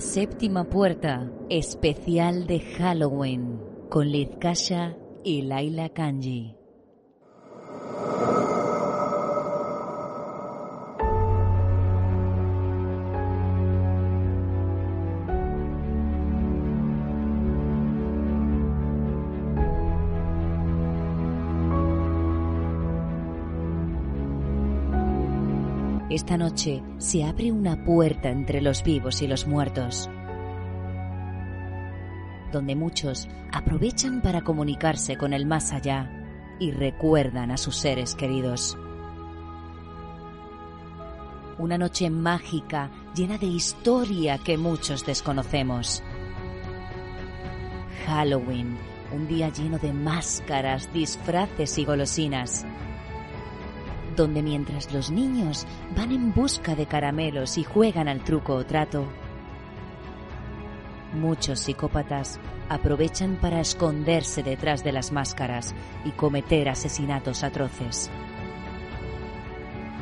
Séptima puerta, especial de Halloween, con Liz Kasha y Laila Kanji. Esta noche se abre una puerta entre los vivos y los muertos, donde muchos aprovechan para comunicarse con el más allá y recuerdan a sus seres queridos. Una noche mágica llena de historia que muchos desconocemos. Halloween, un día lleno de máscaras, disfraces y golosinas donde mientras los niños van en busca de caramelos y juegan al truco o trato, muchos psicópatas aprovechan para esconderse detrás de las máscaras y cometer asesinatos atroces.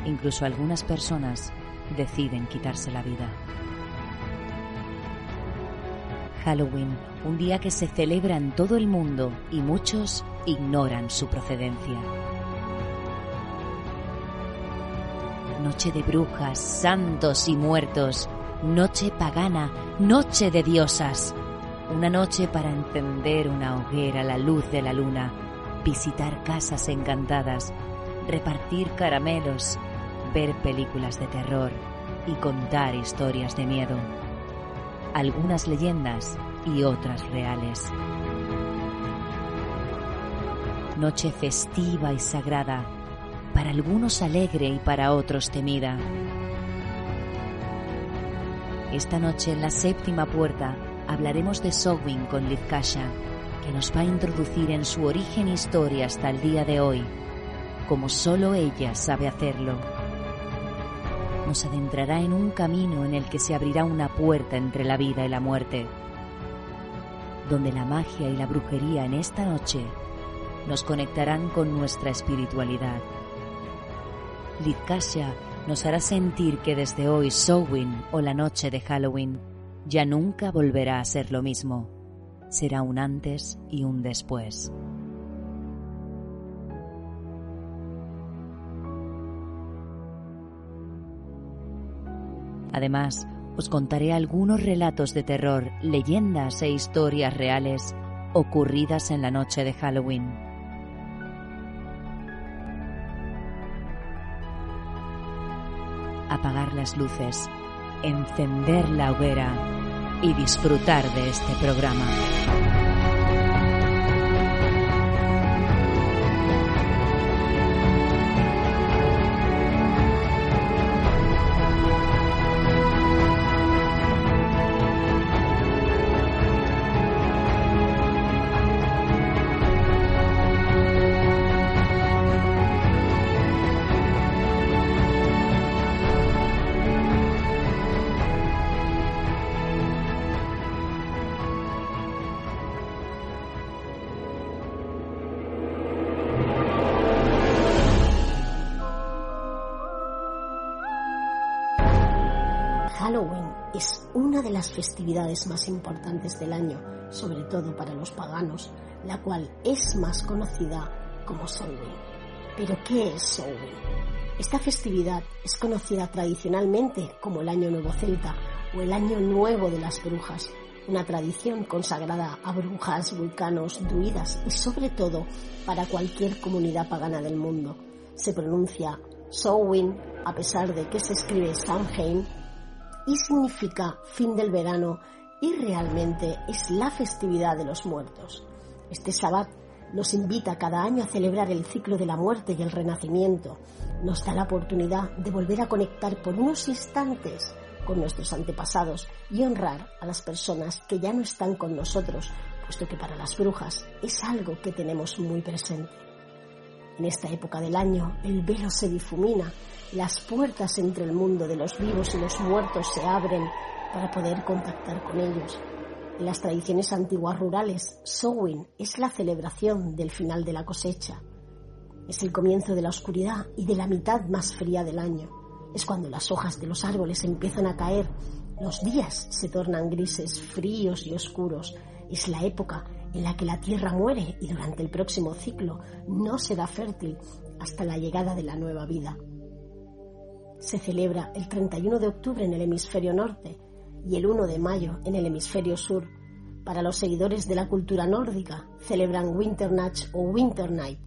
Incluso algunas personas deciden quitarse la vida. Halloween, un día que se celebra en todo el mundo y muchos ignoran su procedencia. Noche de brujas, santos y muertos, noche pagana, noche de diosas, una noche para encender una hoguera a la luz de la luna, visitar casas encantadas, repartir caramelos, ver películas de terror y contar historias de miedo. Algunas leyendas y otras reales. Noche festiva y sagrada, para algunos alegre y para otros temida. Esta noche en la séptima puerta hablaremos de Sowin con Liz Kasha, que nos va a introducir en su origen e historia hasta el día de hoy, como solo ella sabe hacerlo. Nos adentrará en un camino en el que se abrirá una puerta entre la vida y la muerte, donde la magia y la brujería en esta noche nos conectarán con nuestra espiritualidad. Liz Kasha nos hará sentir que desde hoy Sowin o la noche de Halloween ya nunca volverá a ser lo mismo. Será un antes y un después. Además, os contaré algunos relatos de terror, leyendas e historias reales ocurridas en la noche de Halloween. Apagar las luces, encender la hoguera y disfrutar de este programa. Más importantes del año, sobre todo para los paganos, la cual es más conocida como Samhain. Pero ¿qué es Samhain? Esta festividad es conocida tradicionalmente como el Año Nuevo Celta o el Año Nuevo de las Brujas, una tradición consagrada a brujas, vulcanos, druidas y sobre todo para cualquier comunidad pagana del mundo. Se pronuncia Samhain a pesar de que se escribe Samhain y significa fin del verano y realmente es la festividad de los muertos. Este Sabbat nos invita cada año a celebrar el ciclo de la muerte y el renacimiento. Nos da la oportunidad de volver a conectar por unos instantes con nuestros antepasados y honrar a las personas que ya no están con nosotros, puesto que para las brujas es algo que tenemos muy presente. En esta época del año el velo se difumina, las puertas entre el mundo de los vivos y los muertos se abren para poder contactar con ellos. En las tradiciones antiguas rurales, Sowin es la celebración del final de la cosecha. Es el comienzo de la oscuridad y de la mitad más fría del año. Es cuando las hojas de los árboles empiezan a caer, los días se tornan grises, fríos y oscuros. Es la época en la que la tierra muere y durante el próximo ciclo no será fértil hasta la llegada de la nueva vida. Se celebra el 31 de octubre en el hemisferio norte y el 1 de mayo en el hemisferio sur. Para los seguidores de la cultura nórdica, celebran Winternacht o Winter Night.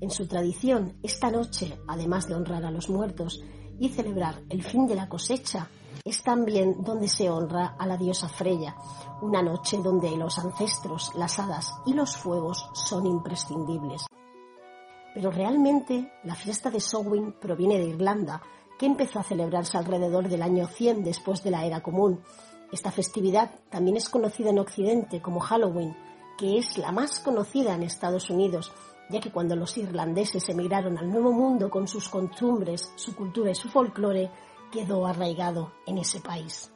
En su tradición, esta noche, además de honrar a los muertos y celebrar el fin de la cosecha, es también donde se honra a la diosa Freya, una noche donde los ancestros, las hadas y los fuegos son imprescindibles. Pero realmente la fiesta de Samhain proviene de Irlanda, que empezó a celebrarse alrededor del año 100 después de la era común. Esta festividad también es conocida en Occidente como Halloween, que es la más conocida en Estados Unidos, ya que cuando los irlandeses emigraron al Nuevo Mundo con sus costumbres, su cultura y su folclore, quedó arraigado en ese país.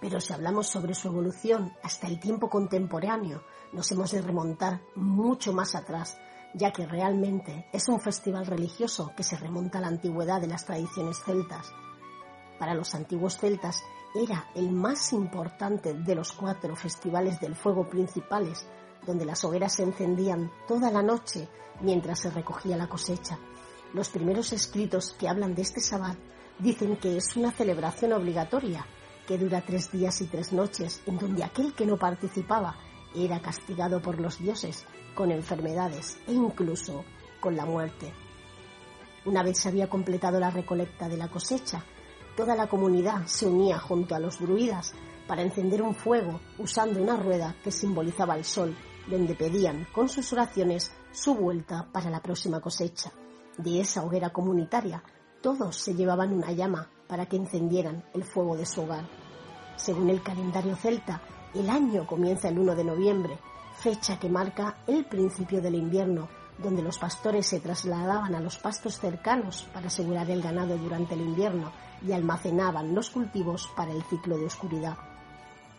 Pero si hablamos sobre su evolución hasta el tiempo contemporáneo, nos hemos de remontar mucho más atrás, ya que realmente es un festival religioso que se remonta a la antigüedad de las tradiciones celtas. Para los antiguos celtas era el más importante de los cuatro festivales del fuego principales, donde las hogueras se encendían toda la noche mientras se recogía la cosecha. Los primeros escritos que hablan de este sabbat dicen que es una celebración obligatoria que dura tres días y tres noches, en donde aquel que no participaba era castigado por los dioses con enfermedades e incluso con la muerte. Una vez se había completado la recolecta de la cosecha, toda la comunidad se unía junto a los druidas para encender un fuego usando una rueda que simbolizaba el sol, donde pedían con sus oraciones su vuelta para la próxima cosecha. De esa hoguera comunitaria, todos se llevaban una llama para que encendieran el fuego de su hogar. Según el calendario celta, el año comienza el 1 de noviembre, fecha que marca el principio del invierno, donde los pastores se trasladaban a los pastos cercanos para asegurar el ganado durante el invierno y almacenaban los cultivos para el ciclo de oscuridad.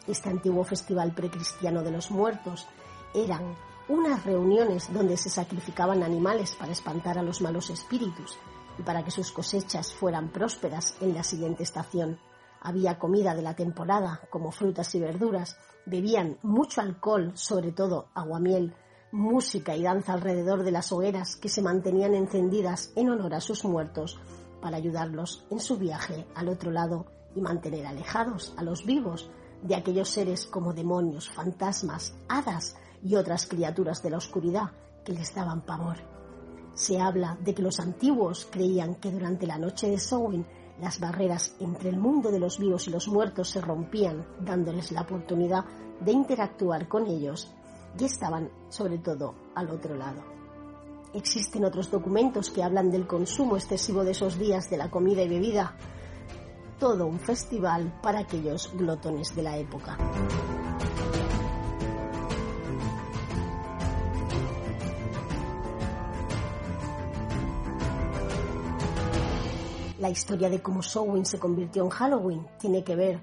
Este antiguo festival precristiano de los muertos eran unas reuniones donde se sacrificaban animales para espantar a los malos espíritus y para que sus cosechas fueran prósperas en la siguiente estación. Había comida de la temporada, como frutas y verduras, bebían mucho alcohol, sobre todo aguamiel, música y danza alrededor de las hogueras que se mantenían encendidas en honor a sus muertos para ayudarlos en su viaje al otro lado y mantener alejados a los vivos de aquellos seres como demonios, fantasmas, hadas y otras criaturas de la oscuridad que les daban pavor. Se habla de que los antiguos creían que durante la noche de Samhain las barreras entre el mundo de los vivos y los muertos se rompían, dándoles la oportunidad de interactuar con ellos y estaban, sobre todo, al otro lado. Existen otros documentos que hablan del consumo excesivo de esos días de la comida y bebida. Todo un festival para aquellos glotones de la época. La historia de cómo Samhain se convirtió en Halloween tiene que ver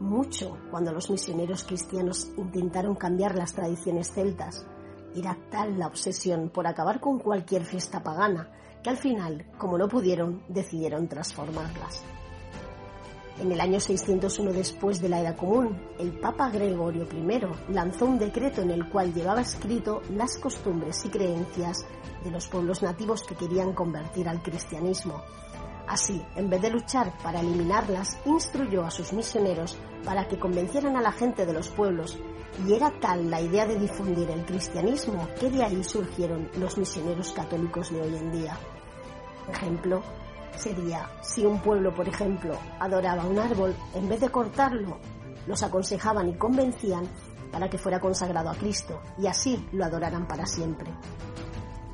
mucho cuando los misioneros cristianos intentaron cambiar las tradiciones celtas. Era tal la obsesión por acabar con cualquier fiesta pagana que al final, como no pudieron, decidieron transformarlas. En el año 601 después de la Era Común, el Papa Gregorio I lanzó un decreto en el cual llevaba escrito las costumbres y creencias de los pueblos nativos que querían convertir al cristianismo Así, en vez de luchar para eliminarlas, instruyó a sus misioneros para que convencieran a la gente de los pueblos, y era tal la idea de difundir el cristianismo que de ahí surgieron los misioneros católicos de hoy en día. Ejemplo sería, si un pueblo, por ejemplo, adoraba un árbol, en vez de cortarlo, los aconsejaban y convencían para que fuera consagrado a Cristo, y así lo adoraran para siempre.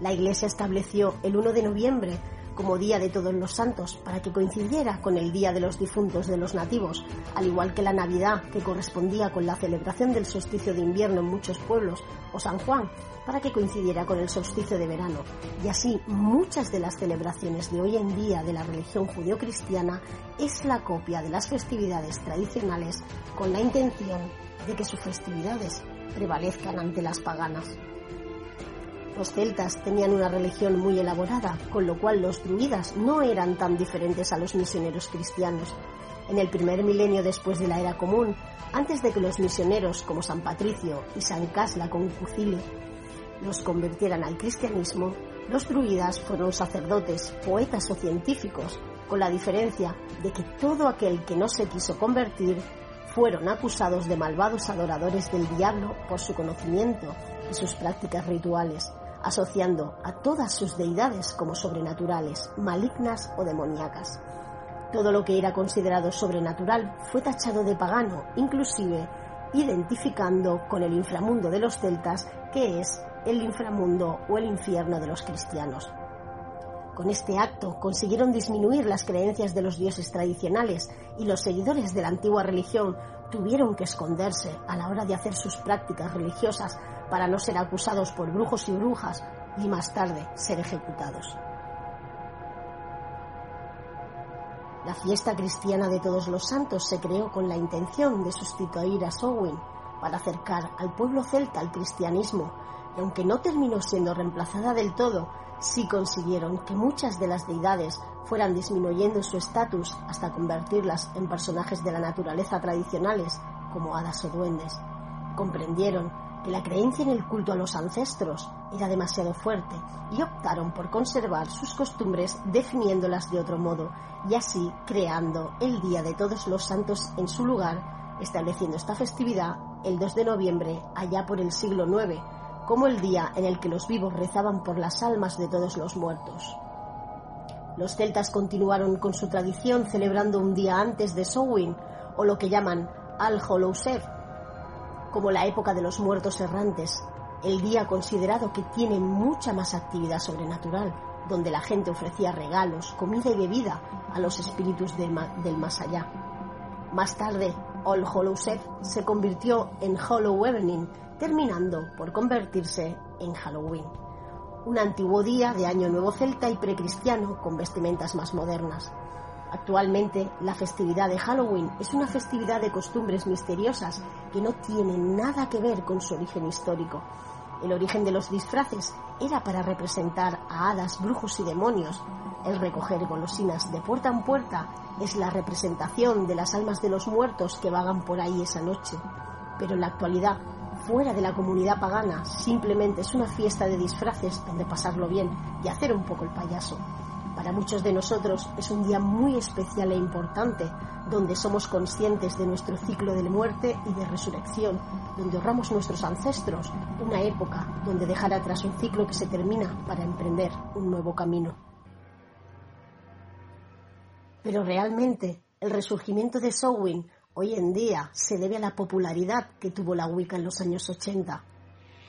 La Iglesia estableció el 1 de noviembre como Día de Todos los Santos, para que coincidiera con el Día de los Difuntos de los nativos, al igual que la Navidad, que correspondía con la celebración del solsticio de invierno en muchos pueblos, o San Juan, para que coincidiera con el solsticio de verano. Y así, muchas de las celebraciones de hoy en día de la religión judeocristiana es la copia de las festividades tradicionales con la intención de que sus festividades prevalezcan ante las paganas. Los celtas tenían una religión muy elaborada, con lo cual los druidas no eran tan diferentes a los misioneros cristianos. En el primer milenio después de la era común, antes de que los misioneros como San Patricio y San Casla con Cucile los convirtieran al cristianismo, los druidas fueron sacerdotes, poetas o científicos, con la diferencia de que todo aquel que no se quiso convertir fueron acusados de malvados adoradores del diablo por su conocimiento y sus prácticas rituales asociando a todas sus deidades como sobrenaturales, malignas o demoníacas. Todo lo que era considerado sobrenatural fue tachado de pagano, inclusive identificando con el inframundo de los celtas, que es el inframundo o el infierno de los cristianos. Con este acto consiguieron disminuir las creencias de los dioses tradicionales y los seguidores de la antigua religión tuvieron que esconderse a la hora de hacer sus prácticas religiosas para no ser acusados por brujos y brujas y más tarde ser ejecutados. La fiesta cristiana de todos los santos se creó con la intención de sustituir a Samhain para acercar al pueblo celta al cristianismo, y aunque no terminó siendo reemplazada del todo, sí consiguieron que muchas de las deidades fueran disminuyendo su estatus hasta convertirlas en personajes de la naturaleza tradicionales, como hadas o duendes. Comprendieron que la creencia en el culto a los ancestros era demasiado fuerte y optaron por conservar sus costumbres definiéndolas de otro modo y así creando el Día de Todos los Santos en su lugar, estableciendo esta festividad el 2 de noviembre allá por el siglo IX, como el día en el que los vivos rezaban por las almas de todos los muertos. Los celtas continuaron con su tradición celebrando un día antes de Samhain, o lo que llaman Al Hallows como la época de los muertos errantes, el día considerado que tiene mucha más actividad sobrenatural, donde la gente ofrecía regalos, comida y bebida a los espíritus del, más allá. Más tarde, All Hallows Eve se convirtió en Hollow Evening, terminando por convertirse en Halloween. Un antiguo día de Año Nuevo Celta y precristiano con vestimentas más modernas. Actualmente, la festividad de Halloween es una festividad de costumbres misteriosas que no tiene nada que ver con su origen histórico. El origen de los disfraces era para representar a hadas, brujos y demonios. El recoger golosinas de puerta en puerta es la representación de las almas de los muertos que vagan por ahí esa noche. Pero en la actualidad, fuera de la comunidad pagana, simplemente es una fiesta de disfraces donde pasarlo bien y hacer un poco el payaso. Para muchos de nosotros es un día muy especial e importante, donde somos conscientes de nuestro ciclo de muerte y de resurrección, donde honramos nuestros ancestros, una época donde dejar atrás un ciclo que se termina para emprender un nuevo camino. Pero realmente el resurgimiento de Samhain hoy en día se debe a la popularidad que tuvo la Wicca en los años 80.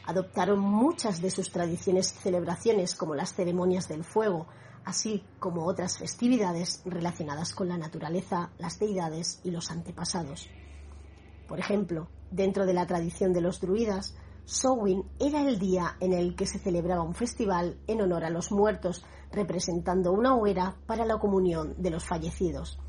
Adoptaron muchas de sus tradiciones y celebraciones como las ceremonias del fuego, así como otras festividades relacionadas con la naturaleza, las deidades y los antepasados. Por ejemplo, dentro de la tradición de los druidas, Samhain era el día en el que se celebraba un festival en honor a los muertos, representando una hoguera para la comunión de los fallecidos.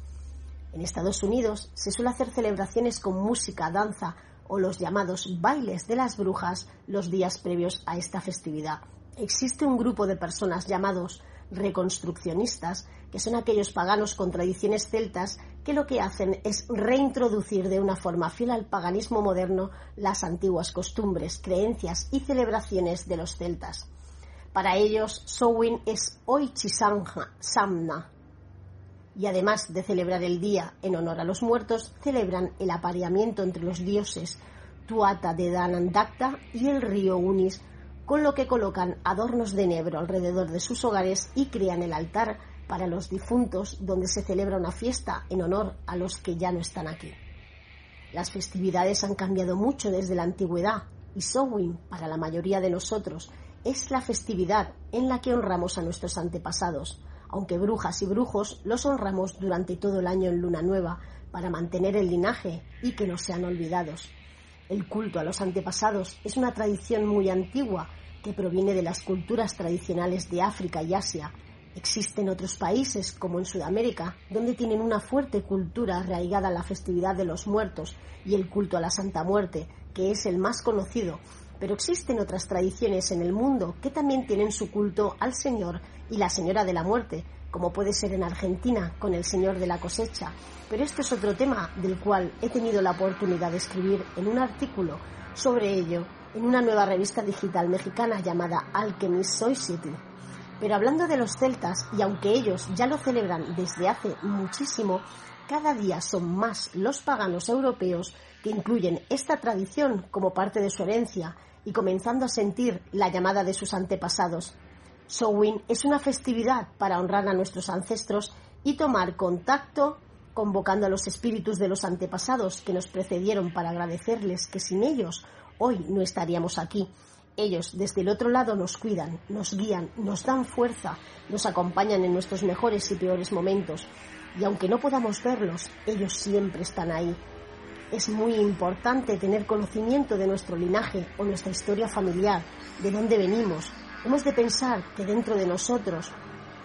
En Estados Unidos se suele hacer celebraciones con música, danza o los llamados bailes de las brujas los días previos a esta festividad. Existe un grupo de personas llamados reconstruccionistas, que son aquellos paganos con tradiciones celtas que lo que hacen es reintroducir de una forma fiel al paganismo moderno las antiguas costumbres, creencias y celebraciones de los celtas. Para ellos, Samhain es Samna. Y además de celebrar el día en honor a los muertos, celebran el apareamiento entre los dioses Tuata de Danandakta y el río Unis con lo que colocan adornos de enebro alrededor de sus hogares y crean el altar para los difuntos donde se celebra una fiesta en honor a los que ya no están aquí. Las festividades han cambiado mucho desde la antigüedad y Samhain, para la mayoría de nosotros, es la festividad en la que honramos a nuestros antepasados, aunque brujas y brujos los honramos durante todo el año en luna nueva para mantener el linaje y que no sean olvidados. El culto a los antepasados es una tradición muy antigua que proviene de las culturas tradicionales de África y Asia. Existen otros países, como en Sudamérica, donde tienen una fuerte cultura arraigada a la festividad de los muertos y el culto a la Santa Muerte, que es el más conocido. Pero existen otras tradiciones en el mundo que también tienen su culto al Señor y la Señora de la Muerte, como puede ser en Argentina con el Señor de la cosecha. Pero este es otro tema del cual he tenido la oportunidad de escribir en un artículo sobre ello en una nueva revista digital mexicana llamada Alchemist Society. Pero hablando de los celtas, y aunque ellos ya lo celebran desde hace muchísimo, cada día son más los paganos europeos que incluyen esta tradición como parte de su herencia y comenzando a sentir la llamada de sus antepasados. Samhain es una festividad para honrar a nuestros ancestros y tomar contacto convocando a los espíritus de los antepasados que nos precedieron para agradecerles que sin ellos hoy no estaríamos aquí. Ellos desde el otro lado nos cuidan, nos guían, nos dan fuerza, nos acompañan en nuestros mejores y peores momentos. Y aunque no podamos verlos, ellos siempre están ahí. Es muy importante tener conocimiento de nuestro linaje o nuestra historia familiar, de dónde venimos, Hemos de pensar que dentro de nosotros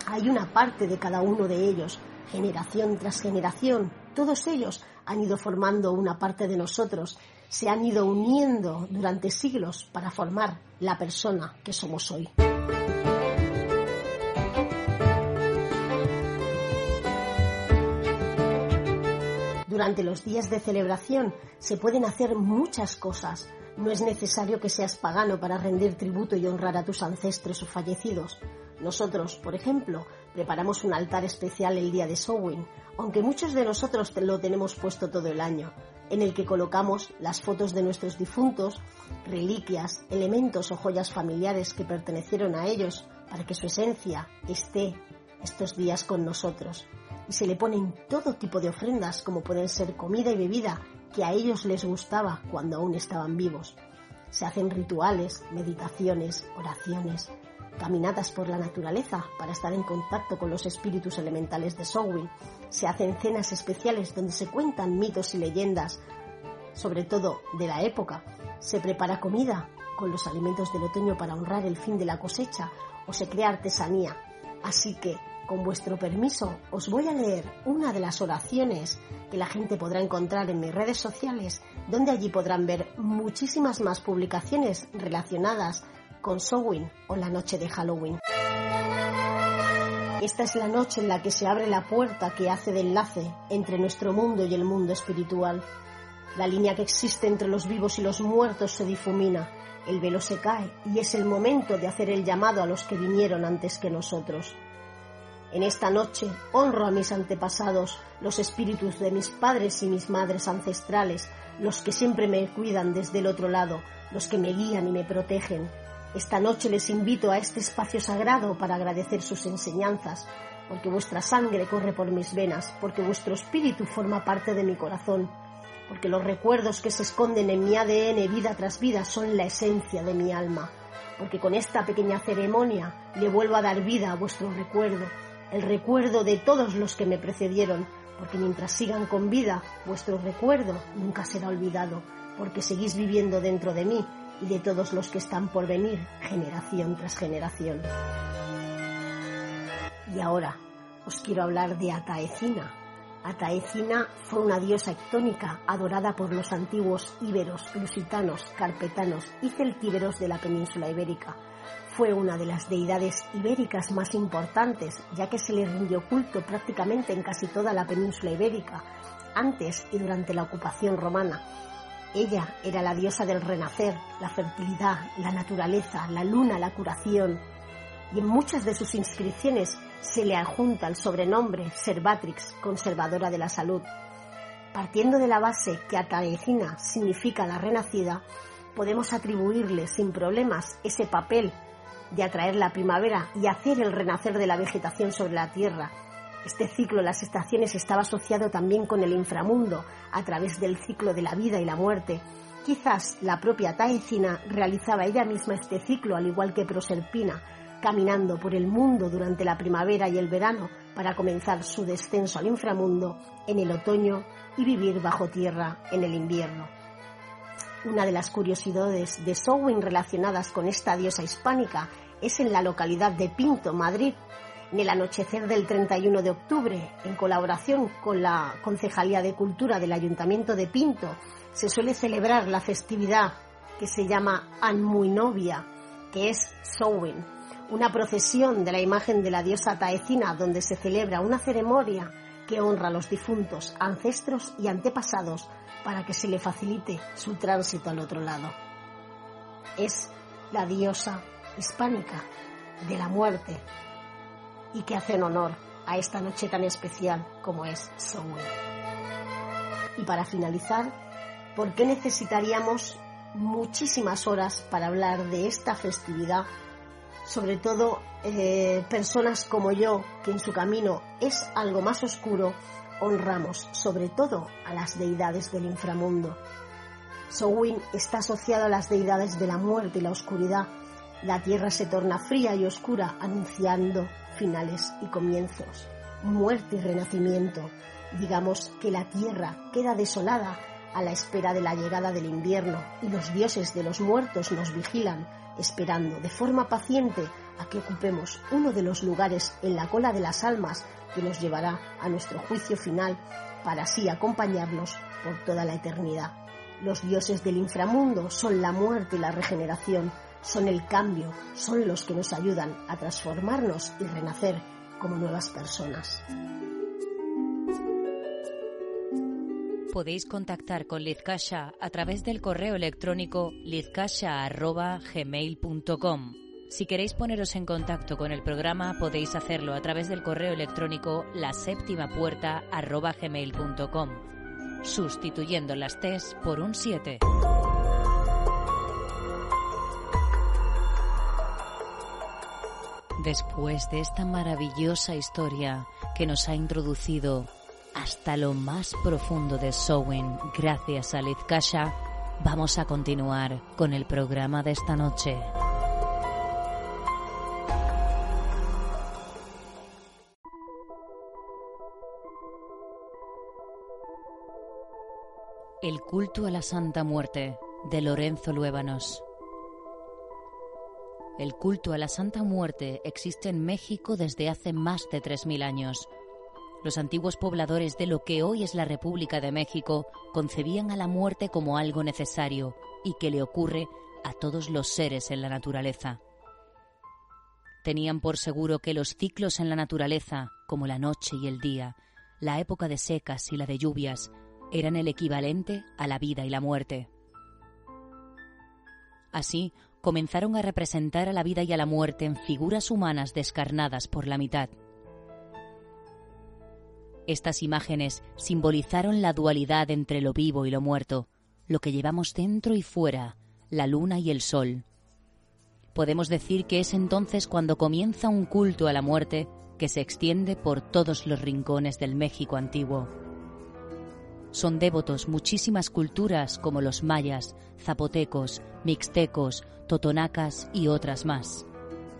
hay una parte de cada uno de ellos, generación tras generación. Todos ellos han ido formando una parte de nosotros se han ido uniendo durante siglos para formar la persona que somos hoy. Durante los días de celebración se pueden hacer muchas cosas. No es necesario que seas pagano para rendir tributo y honrar a tus ancestros o fallecidos. Nosotros, por ejemplo, preparamos un altar especial el día de Sowin, aunque muchos de nosotros lo tenemos puesto todo el año, en el que colocamos las fotos de nuestros difuntos, reliquias, elementos o joyas familiares que pertenecieron a ellos para que su esencia esté estos días con nosotros y se le ponen todo tipo de ofrendas como pueden ser comida y bebida que a ellos les gustaba cuando aún estaban vivos. Se hacen rituales, meditaciones, oraciones, caminatas por la naturaleza para estar en contacto con los espíritus elementales de Sowin. Se hacen cenas especiales donde se cuentan mitos y leyendas, sobre todo de la época. Se prepara comida con los alimentos del otoño para honrar el fin de la cosecha o se crea artesanía. Así que con vuestro permiso, os voy a leer una de las oraciones que la gente podrá encontrar en mis redes sociales, donde allí podrán ver muchísimas más publicaciones relacionadas con Sowin o la noche de Halloween. Esta es la noche en la que se abre la puerta que hace de enlace entre nuestro mundo y el mundo espiritual. La línea que existe entre los vivos y los muertos se difumina, el velo se cae y es el momento de hacer el llamado a los que vinieron antes que nosotros. En esta noche honro a mis antepasados, los espíritus de mis padres y mis madres ancestrales, los que siempre me cuidan desde el otro lado, los que me guían y me protegen. Esta noche les invito a este espacio sagrado para agradecer sus enseñanzas, porque vuestra sangre corre por mis venas, porque vuestro espíritu forma parte de mi corazón, porque los recuerdos que se esconden en mi ADN vida tras vida son la esencia de mi alma, porque con esta pequeña ceremonia le vuelvo a dar vida a vuestro recuerdo el recuerdo de todos los que me precedieron, porque mientras sigan con vida, vuestro recuerdo nunca será olvidado, porque seguís viviendo dentro de mí y de todos los que están por venir, generación tras generación. Y ahora os quiero hablar de Ataecina. Ataecina fue una diosa ictónica adorada por los antiguos íberos, lusitanos, carpetanos y celtíberos de la península ibérica fue una de las deidades ibéricas más importantes, ya que se le rindió culto prácticamente en casi toda la península ibérica, antes y durante la ocupación romana. Ella era la diosa del renacer, la fertilidad, la naturaleza, la luna, la curación, y en muchas de sus inscripciones se le adjunta el sobrenombre Servatrix, conservadora de la salud. Partiendo de la base que Ataecina significa la renacida, podemos atribuirle sin problemas ese papel de atraer la primavera y hacer el renacer de la vegetación sobre la tierra. Este ciclo de las estaciones estaba asociado también con el inframundo, a través del ciclo de la vida y la muerte. Quizás la propia Taecina realizaba ella misma este ciclo, al igual que Proserpina, caminando por el mundo durante la primavera y el verano para comenzar su descenso al inframundo en el otoño y vivir bajo tierra en el invierno. Una de las curiosidades de Sowin relacionadas con esta diosa hispánica es en la localidad de Pinto, Madrid. En el anochecer del 31 de octubre, en colaboración con la Concejalía de Cultura del Ayuntamiento de Pinto, se suele celebrar la festividad que se llama Anmuinovia, que es Sowin, una procesión de la imagen de la diosa Taecina donde se celebra una ceremonia que honra a los difuntos, ancestros y antepasados para que se le facilite su tránsito al otro lado. Es la diosa hispánica de la muerte y que hacen honor a esta noche tan especial como es Samhain. Y para finalizar, ¿por qué necesitaríamos muchísimas horas para hablar de esta festividad? Sobre todo eh, personas como yo, que en su camino es algo más oscuro, honramos sobre todo a las deidades del inframundo. Sowin está asociado a las deidades de la muerte y la oscuridad. La tierra se torna fría y oscura, anunciando finales y comienzos, muerte y renacimiento. Digamos que la tierra queda desolada a la espera de la llegada del invierno y los dioses de los muertos nos vigilan, esperando de forma paciente a que ocupemos uno de los lugares en la cola de las almas que nos llevará a nuestro juicio final para así acompañarnos por toda la eternidad. Los dioses del inframundo son la muerte y la regeneración, son el cambio, son los que nos ayudan a transformarnos y renacer como nuevas personas. Podéis contactar con Lizcasha a través del correo electrónico lizcasha.gmail.com. Si queréis poneros en contacto con el programa, podéis hacerlo a través del correo electrónico la sustituyendo las T's por un 7. Después de esta maravillosa historia que nos ha introducido hasta lo más profundo de Sowin gracias a Lizkasha, vamos a continuar con el programa de esta noche. El culto a la Santa Muerte de Lorenzo Luébanos. El culto a la Santa Muerte existe en México desde hace más de 3.000 años. Los antiguos pobladores de lo que hoy es la República de México concebían a la muerte como algo necesario y que le ocurre a todos los seres en la naturaleza. Tenían por seguro que los ciclos en la naturaleza, como la noche y el día, la época de secas y la de lluvias, eran el equivalente a la vida y la muerte. Así, comenzaron a representar a la vida y a la muerte en figuras humanas descarnadas por la mitad. Estas imágenes simbolizaron la dualidad entre lo vivo y lo muerto, lo que llevamos dentro y fuera, la luna y el sol. Podemos decir que es entonces cuando comienza un culto a la muerte que se extiende por todos los rincones del México antiguo. Son devotos muchísimas culturas como los mayas, zapotecos, mixtecos, totonacas y otras más.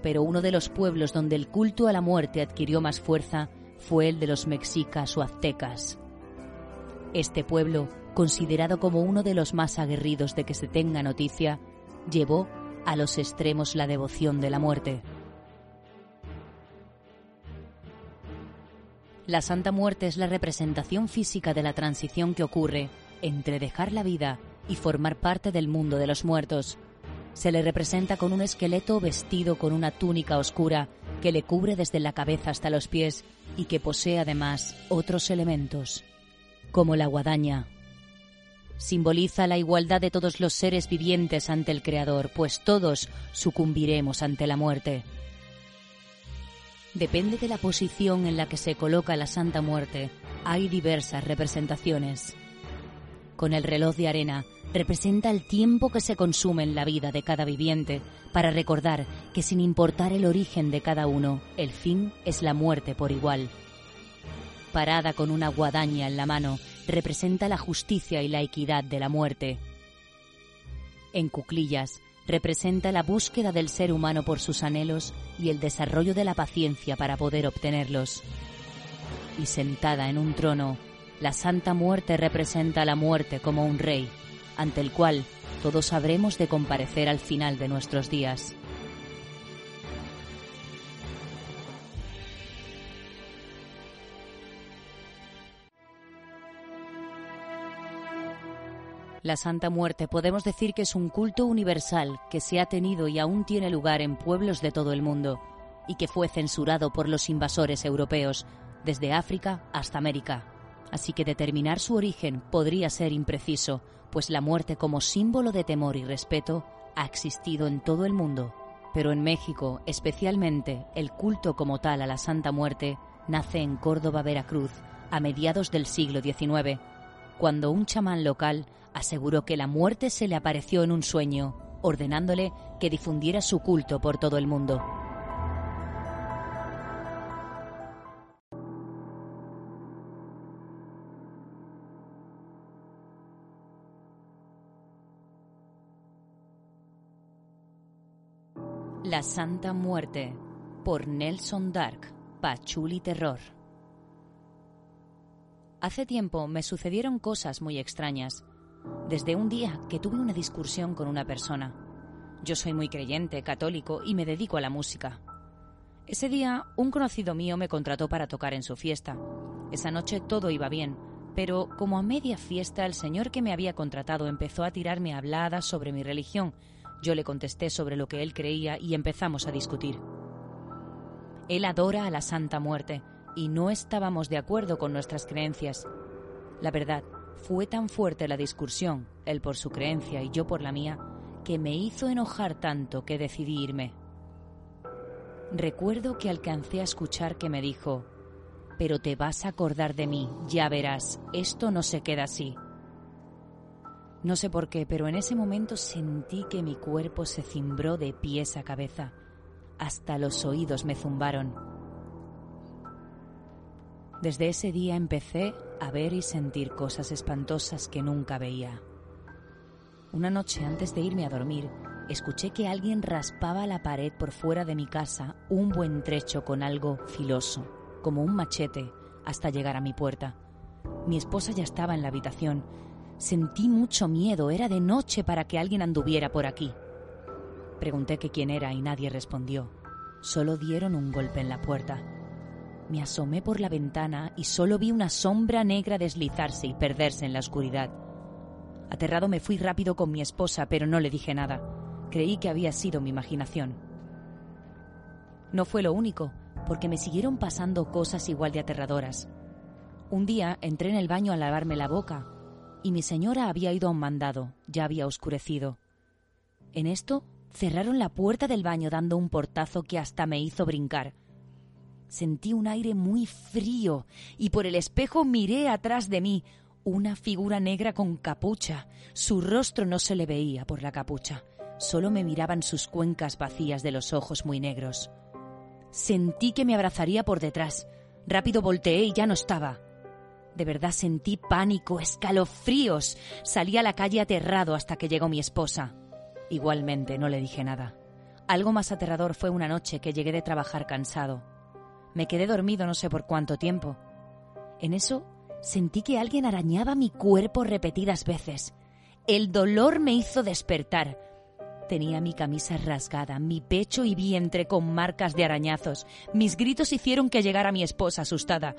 Pero uno de los pueblos donde el culto a la muerte adquirió más fuerza fue el de los mexicas o aztecas. Este pueblo, considerado como uno de los más aguerridos de que se tenga noticia, llevó a los extremos la devoción de la muerte. La Santa Muerte es la representación física de la transición que ocurre entre dejar la vida y formar parte del mundo de los muertos. Se le representa con un esqueleto vestido con una túnica oscura que le cubre desde la cabeza hasta los pies y que posee además otros elementos, como la guadaña. Simboliza la igualdad de todos los seres vivientes ante el Creador, pues todos sucumbiremos ante la muerte. Depende de la posición en la que se coloca la Santa Muerte. Hay diversas representaciones. Con el reloj de arena representa el tiempo que se consume en la vida de cada viviente para recordar que sin importar el origen de cada uno, el fin es la muerte por igual. Parada con una guadaña en la mano, representa la justicia y la equidad de la muerte. En cuclillas representa la búsqueda del ser humano por sus anhelos y el desarrollo de la paciencia para poder obtenerlos. Y sentada en un trono, la Santa Muerte representa la muerte como un rey, ante el cual todos habremos de comparecer al final de nuestros días. La Santa Muerte podemos decir que es un culto universal que se ha tenido y aún tiene lugar en pueblos de todo el mundo y que fue censurado por los invasores europeos desde África hasta América. Así que determinar su origen podría ser impreciso, pues la muerte como símbolo de temor y respeto ha existido en todo el mundo. Pero en México, especialmente, el culto como tal a la Santa Muerte nace en Córdoba, Veracruz, a mediados del siglo XIX, cuando un chamán local aseguró que la muerte se le apareció en un sueño, ordenándole que difundiera su culto por todo el mundo. La Santa Muerte por Nelson Dark, Pachuli Terror. Hace tiempo me sucedieron cosas muy extrañas desde un día que tuve una discusión con una persona. Yo soy muy creyente, católico y me dedico a la música. Ese día un conocido mío me contrató para tocar en su fiesta. Esa noche todo iba bien, pero como a media fiesta el señor que me había contratado empezó a tirarme habladas sobre mi religión. Yo le contesté sobre lo que él creía y empezamos a discutir. Él adora a la Santa Muerte y no estábamos de acuerdo con nuestras creencias. La verdad, fue tan fuerte la discusión, él por su creencia y yo por la mía, que me hizo enojar tanto que decidí irme. Recuerdo que alcancé a escuchar que me dijo, pero te vas a acordar de mí, ya verás, esto no se queda así. No sé por qué, pero en ese momento sentí que mi cuerpo se cimbró de pies a cabeza. Hasta los oídos me zumbaron. Desde ese día empecé a ver y sentir cosas espantosas que nunca veía. Una noche antes de irme a dormir, escuché que alguien raspaba la pared por fuera de mi casa un buen trecho con algo filoso como un machete hasta llegar a mi puerta. Mi esposa ya estaba en la habitación. Sentí mucho miedo, era de noche para que alguien anduviera por aquí. Pregunté que quién era y nadie respondió. Solo dieron un golpe en la puerta. Me asomé por la ventana y solo vi una sombra negra deslizarse y perderse en la oscuridad. Aterrado me fui rápido con mi esposa, pero no le dije nada. Creí que había sido mi imaginación. No fue lo único porque me siguieron pasando cosas igual de aterradoras. Un día entré en el baño a lavarme la boca y mi señora había ido a un mandado, ya había oscurecido. En esto cerraron la puerta del baño dando un portazo que hasta me hizo brincar. Sentí un aire muy frío y por el espejo miré atrás de mí una figura negra con capucha. Su rostro no se le veía por la capucha, solo me miraban sus cuencas vacías de los ojos muy negros. Sentí que me abrazaría por detrás. Rápido volteé y ya no estaba. De verdad sentí pánico, escalofríos. Salí a la calle aterrado hasta que llegó mi esposa. Igualmente no le dije nada. Algo más aterrador fue una noche que llegué de trabajar cansado. Me quedé dormido no sé por cuánto tiempo. En eso sentí que alguien arañaba mi cuerpo repetidas veces. El dolor me hizo despertar. Tenía mi camisa rasgada, mi pecho y vientre con marcas de arañazos. Mis gritos hicieron que llegara mi esposa asustada.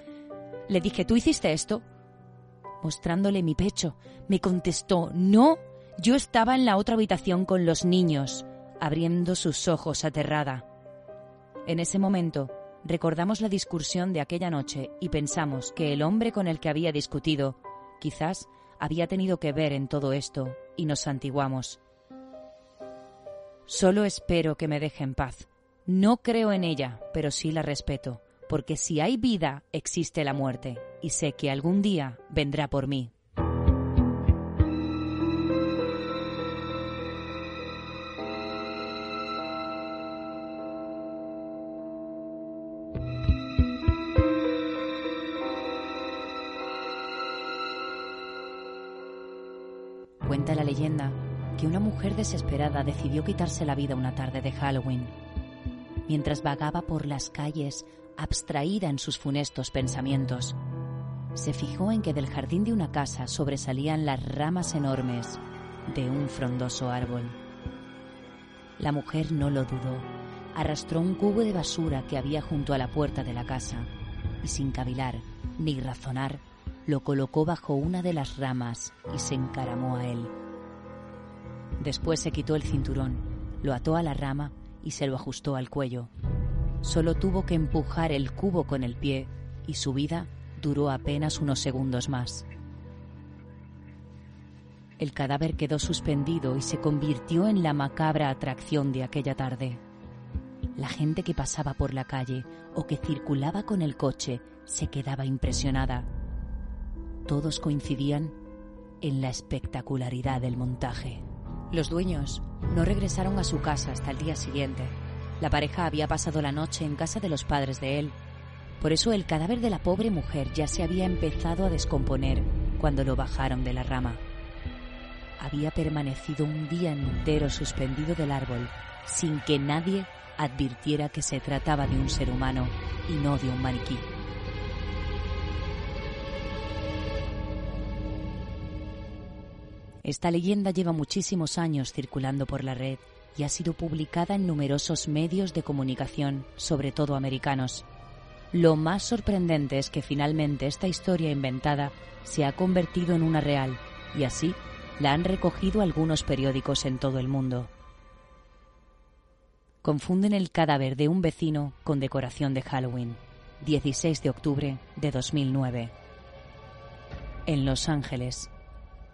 Le dije, ¿tú hiciste esto? Mostrándole mi pecho, me contestó, no, yo estaba en la otra habitación con los niños, abriendo sus ojos aterrada. En ese momento, recordamos la discusión de aquella noche y pensamos que el hombre con el que había discutido quizás había tenido que ver en todo esto y nos santiguamos. Solo espero que me deje en paz. No creo en ella, pero sí la respeto, porque si hay vida, existe la muerte, y sé que algún día vendrá por mí. Mujer desesperada decidió quitarse la vida una tarde de Halloween. Mientras vagaba por las calles, abstraída en sus funestos pensamientos, se fijó en que del jardín de una casa sobresalían las ramas enormes de un frondoso árbol. La mujer no lo dudó, arrastró un cubo de basura que había junto a la puerta de la casa y sin cavilar ni razonar, lo colocó bajo una de las ramas y se encaramó a él. Después se quitó el cinturón, lo ató a la rama y se lo ajustó al cuello. Solo tuvo que empujar el cubo con el pie y su vida duró apenas unos segundos más. El cadáver quedó suspendido y se convirtió en la macabra atracción de aquella tarde. La gente que pasaba por la calle o que circulaba con el coche se quedaba impresionada. Todos coincidían en la espectacularidad del montaje. Los dueños no regresaron a su casa hasta el día siguiente. La pareja había pasado la noche en casa de los padres de él. Por eso el cadáver de la pobre mujer ya se había empezado a descomponer cuando lo bajaron de la rama. Había permanecido un día entero suspendido del árbol sin que nadie advirtiera que se trataba de un ser humano y no de un maniquí. Esta leyenda lleva muchísimos años circulando por la red y ha sido publicada en numerosos medios de comunicación, sobre todo americanos. Lo más sorprendente es que finalmente esta historia inventada se ha convertido en una real y así la han recogido algunos periódicos en todo el mundo. Confunden el cadáver de un vecino con decoración de Halloween. 16 de octubre de 2009. En Los Ángeles.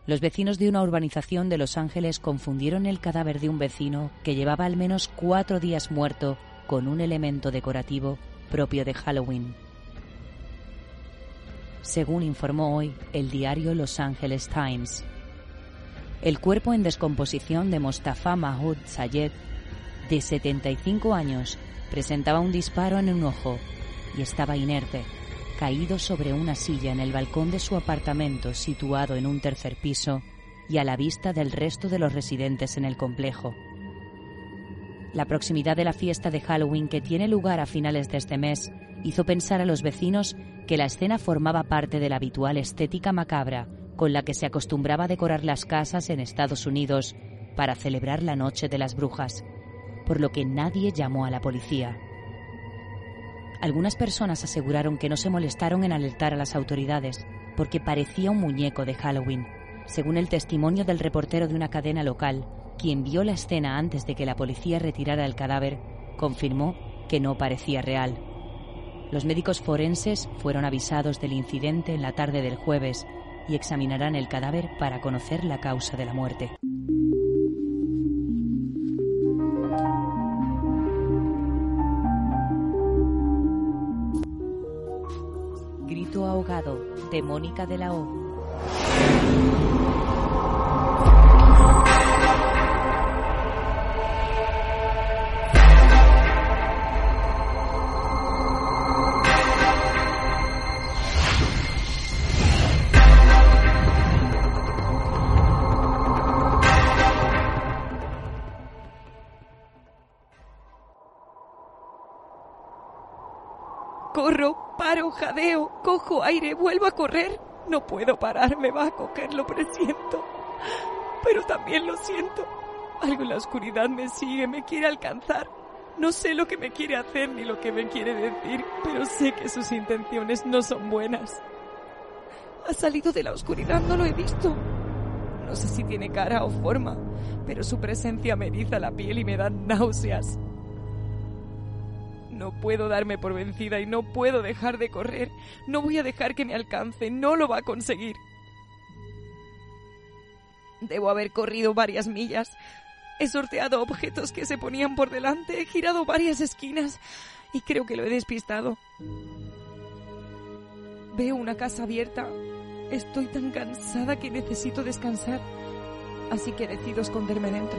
Los vecinos de una urbanización de Los Ángeles confundieron el cadáver de un vecino que llevaba al menos cuatro días muerto con un elemento decorativo propio de Halloween. Según informó hoy el diario Los Angeles Times, el cuerpo en descomposición de Mostafa Mahmoud Sayed, de 75 años, presentaba un disparo en un ojo y estaba inerte, caído sobre una silla en el balcón de su apartamento situado en un tercer piso y a la vista del resto de los residentes en el complejo. La proximidad de la fiesta de Halloween que tiene lugar a finales de este mes hizo pensar a los vecinos que la escena formaba parte de la habitual estética macabra con la que se acostumbraba a decorar las casas en Estados Unidos para celebrar la Noche de las Brujas, por lo que nadie llamó a la policía. Algunas personas aseguraron que no se molestaron en alertar a las autoridades porque parecía un muñeco de Halloween, según el testimonio del reportero de una cadena local quien vio la escena antes de que la policía retirara el cadáver, confirmó que no parecía real. Los médicos forenses fueron avisados del incidente en la tarde del jueves y examinarán el cadáver para conocer la causa de la muerte. Ahogado de Mónica de la O. jadeo, cojo aire, vuelvo a correr. No puedo parar, me va a coger, lo presiento. Pero también lo siento. Algo en la oscuridad me sigue, me quiere alcanzar. No sé lo que me quiere hacer ni lo que me quiere decir, pero sé que sus intenciones no son buenas. Ha salido de la oscuridad, no lo he visto. No sé si tiene cara o forma, pero su presencia me eriza la piel y me da náuseas. No puedo darme por vencida y no puedo dejar de correr. No voy a dejar que me alcance. No lo va a conseguir. Debo haber corrido varias millas. He sorteado objetos que se ponían por delante. He girado varias esquinas y creo que lo he despistado. Veo una casa abierta. Estoy tan cansada que necesito descansar. Así que decido esconderme dentro.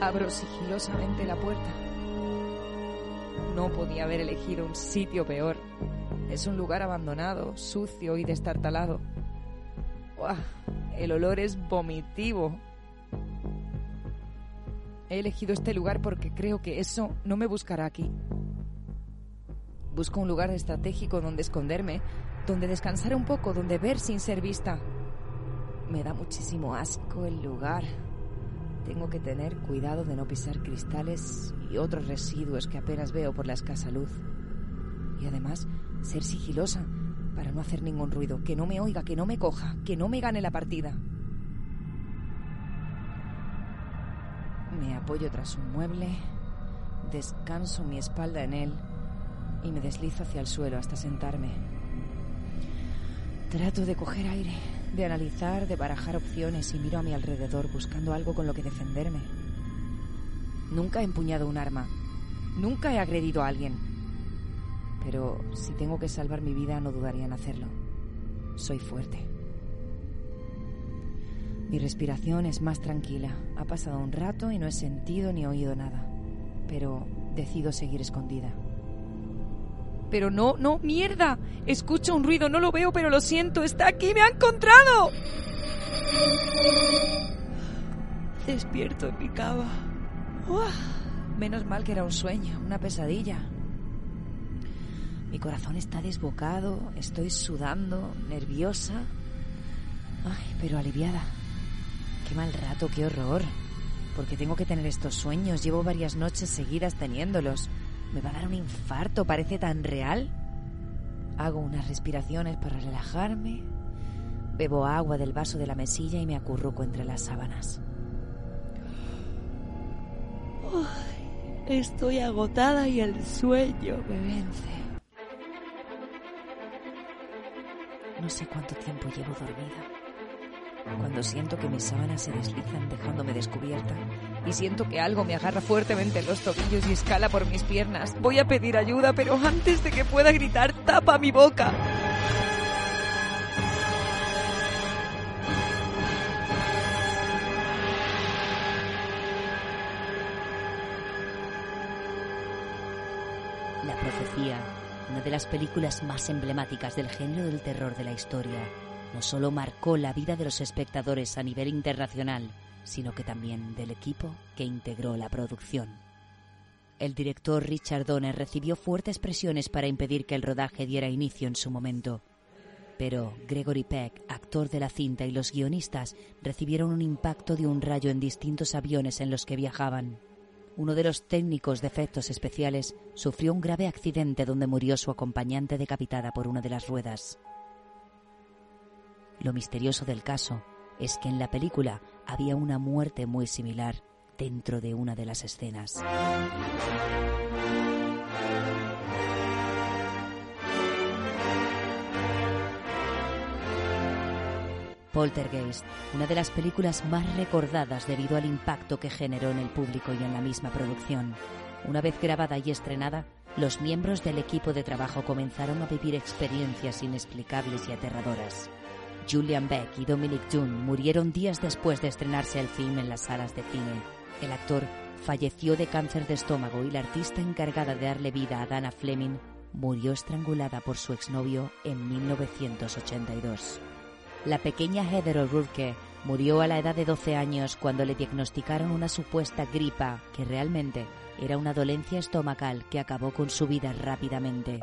Abro sigilosamente la puerta. No podía haber elegido un sitio peor. Es un lugar abandonado, sucio y destartalado. El olor es vomitivo. He elegido este lugar porque creo que eso no me buscará aquí. Busco un lugar estratégico donde esconderme, donde descansar un poco, donde ver sin ser vista. Me da muchísimo asco el lugar. Tengo que tener cuidado de no pisar cristales y otros residuos que apenas veo por la escasa luz. Y además, ser sigilosa para no hacer ningún ruido, que no me oiga, que no me coja, que no me gane la partida. Me apoyo tras un mueble, descanso mi espalda en él y me deslizo hacia el suelo hasta sentarme. Trato de coger aire de analizar, de barajar opciones y miro a mi alrededor buscando algo con lo que defenderme. Nunca he empuñado un arma, nunca he agredido a alguien, pero si tengo que salvar mi vida no dudaría en hacerlo. Soy fuerte. Mi respiración es más tranquila. Ha pasado un rato y no he sentido ni oído nada, pero decido seguir escondida. Pero no, no, mierda. Escucho un ruido, no lo veo, pero lo siento. Está aquí, me ha encontrado. Despierto en mi cama. menos mal que era un sueño, una pesadilla. Mi corazón está desbocado, estoy sudando, nerviosa. Ay, pero aliviada. Qué mal rato, qué horror. Porque tengo que tener estos sueños. Llevo varias noches seguidas teniéndolos. Me va a dar un infarto, parece tan real. Hago unas respiraciones para relajarme. Bebo agua del vaso de la mesilla y me acurruco entre las sábanas. estoy agotada y el sueño me vence. No sé cuánto tiempo llevo dormida. Cuando siento que mis sábanas se deslizan dejándome descubierta y siento que algo me agarra fuertemente en los tobillos y escala por mis piernas, voy a pedir ayuda, pero antes de que pueda gritar, tapa mi boca. La profecía una de las películas más emblemáticas del género del terror de la historia, no solo marcó la vida de los espectadores a nivel internacional, sino que también del equipo que integró la producción. El director Richard Donner recibió fuertes presiones para impedir que el rodaje diera inicio en su momento. Pero Gregory Peck, actor de la cinta, y los guionistas recibieron un impacto de un rayo en distintos aviones en los que viajaban uno de los técnicos de efectos especiales sufrió un grave accidente donde murió su acompañante decapitada por una de las ruedas. Lo misterioso del caso es que en la película había una muerte muy similar dentro de una de las escenas. Poltergeist, una de las películas más recordadas debido al impacto que generó en el público y en la misma producción. Una vez grabada y estrenada, los miembros del equipo de trabajo comenzaron a vivir experiencias inexplicables y aterradoras. Julian Beck y Dominic June murieron días después de estrenarse el film en las salas de cine. El actor falleció de cáncer de estómago y la artista encargada de darle vida a Dana Fleming murió estrangulada por su exnovio en 1982. La pequeña Heather O'Rourke murió a la edad de 12 años cuando le diagnosticaron una supuesta gripa que realmente era una dolencia estomacal que acabó con su vida rápidamente.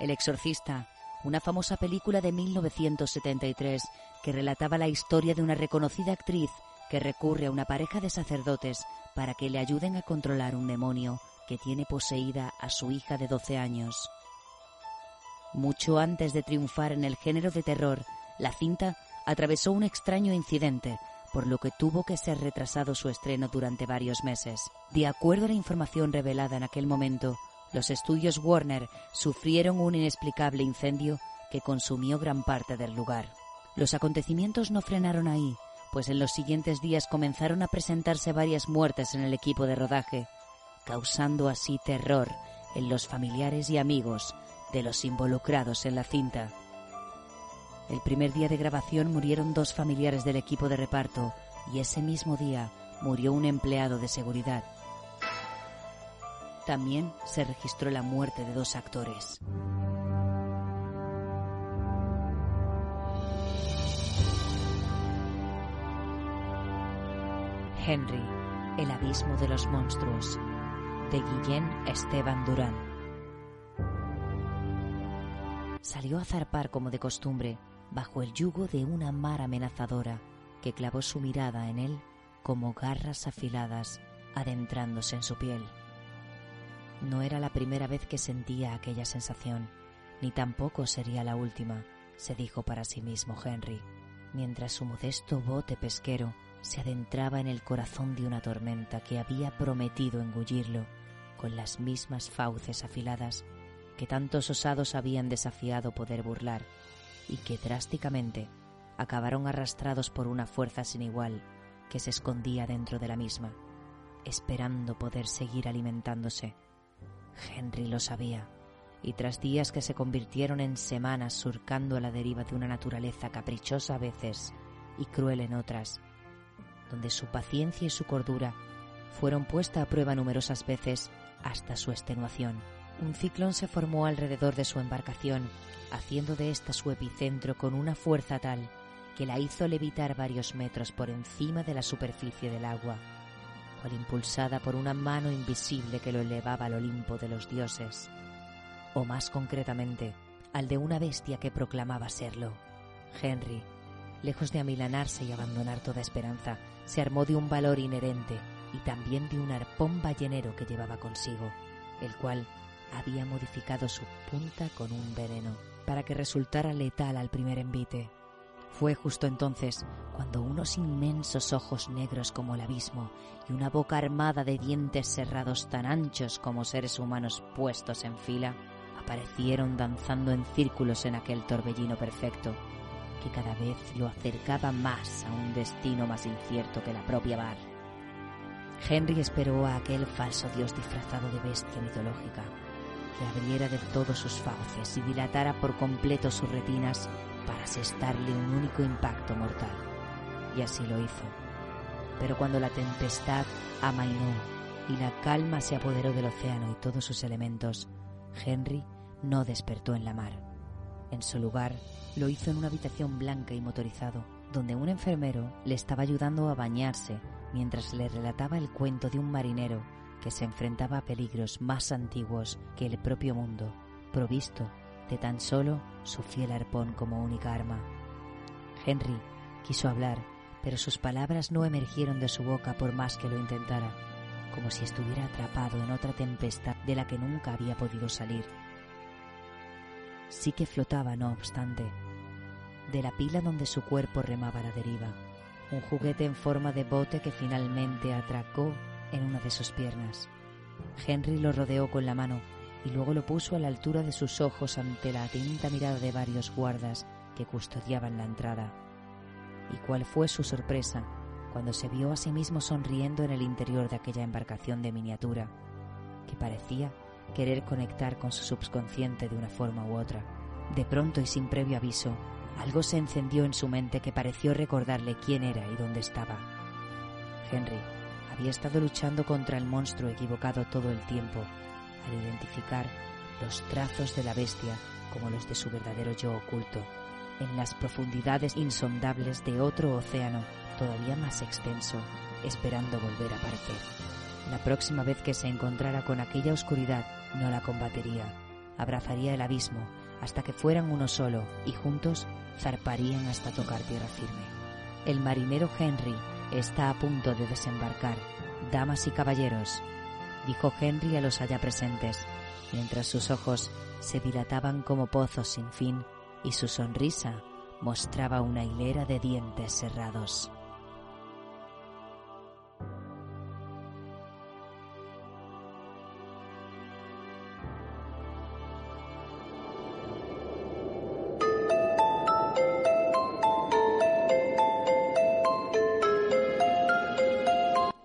El exorcista, una famosa película de 1973 que relataba la historia de una reconocida actriz que recurre a una pareja de sacerdotes para que le ayuden a controlar un demonio que tiene poseída a su hija de 12 años. Mucho antes de triunfar en el género de terror, la cinta atravesó un extraño incidente, por lo que tuvo que ser retrasado su estreno durante varios meses. De acuerdo a la información revelada en aquel momento, los estudios Warner sufrieron un inexplicable incendio que consumió gran parte del lugar. Los acontecimientos no frenaron ahí, pues en los siguientes días comenzaron a presentarse varias muertes en el equipo de rodaje, causando así terror en los familiares y amigos de los involucrados en la cinta. El primer día de grabación murieron dos familiares del equipo de reparto y ese mismo día murió un empleado de seguridad. También se registró la muerte de dos actores. Henry, el abismo de los monstruos, de Guillén Esteban Durán. Salió a zarpar como de costumbre, bajo el yugo de una mar amenazadora que clavó su mirada en él como garras afiladas adentrándose en su piel. No era la primera vez que sentía aquella sensación, ni tampoco sería la última, se dijo para sí mismo Henry, mientras su modesto bote pesquero se adentraba en el corazón de una tormenta que había prometido engullirlo con las mismas fauces afiladas que tantos osados habían desafiado poder burlar y que drásticamente acabaron arrastrados por una fuerza sin igual que se escondía dentro de la misma, esperando poder seguir alimentándose. Henry lo sabía, y tras días que se convirtieron en semanas surcando a la deriva de una naturaleza caprichosa a veces y cruel en otras, donde su paciencia y su cordura fueron puesta a prueba numerosas veces hasta su extenuación. Un ciclón se formó alrededor de su embarcación, haciendo de ésta su epicentro con una fuerza tal que la hizo levitar varios metros por encima de la superficie del agua, cual impulsada por una mano invisible que lo elevaba al Olimpo de los dioses, o más concretamente, al de una bestia que proclamaba serlo. Henry, lejos de amilanarse y abandonar toda esperanza, se armó de un valor inherente y también de un arpón ballenero que llevaba consigo, el cual había modificado su punta con un veneno para que resultara letal al primer envite. Fue justo entonces cuando unos inmensos ojos negros como el abismo y una boca armada de dientes cerrados tan anchos como seres humanos puestos en fila aparecieron danzando en círculos en aquel torbellino perfecto que cada vez lo acercaba más a un destino más incierto que la propia mar. Henry esperó a aquel falso dios disfrazado de bestia mitológica que abriera de todos sus fauces y dilatara por completo sus retinas para asestarle un único impacto mortal. Y así lo hizo. Pero cuando la tempestad amainó y la calma se apoderó del océano y todos sus elementos, Henry no despertó en la mar. En su lugar, lo hizo en una habitación blanca y motorizado, donde un enfermero le estaba ayudando a bañarse mientras le relataba el cuento de un marinero que se enfrentaba a peligros más antiguos que el propio mundo, provisto tan solo su fiel arpón como única arma. Henry quiso hablar, pero sus palabras no emergieron de su boca por más que lo intentara, como si estuviera atrapado en otra tempestad de la que nunca había podido salir. Sí que flotaba, no obstante, de la pila donde su cuerpo remaba la deriva, un juguete en forma de bote que finalmente atracó en una de sus piernas. Henry lo rodeó con la mano y luego lo puso a la altura de sus ojos ante la atenta mirada de varios guardas que custodiaban la entrada. ¿Y cuál fue su sorpresa cuando se vio a sí mismo sonriendo en el interior de aquella embarcación de miniatura, que parecía querer conectar con su subconsciente de una forma u otra? De pronto y sin previo aviso, algo se encendió en su mente que pareció recordarle quién era y dónde estaba. Henry había estado luchando contra el monstruo equivocado todo el tiempo al identificar los trazos de la bestia como los de su verdadero yo oculto, en las profundidades insondables de otro océano todavía más extenso, esperando volver a aparecer. La próxima vez que se encontrara con aquella oscuridad, no la combatería, abrazaría el abismo hasta que fueran uno solo y juntos zarparían hasta tocar tierra firme. El marinero Henry está a punto de desembarcar. Damas y caballeros, dijo Henry a los allá presentes, mientras sus ojos se dilataban como pozos sin fin y su sonrisa mostraba una hilera de dientes cerrados.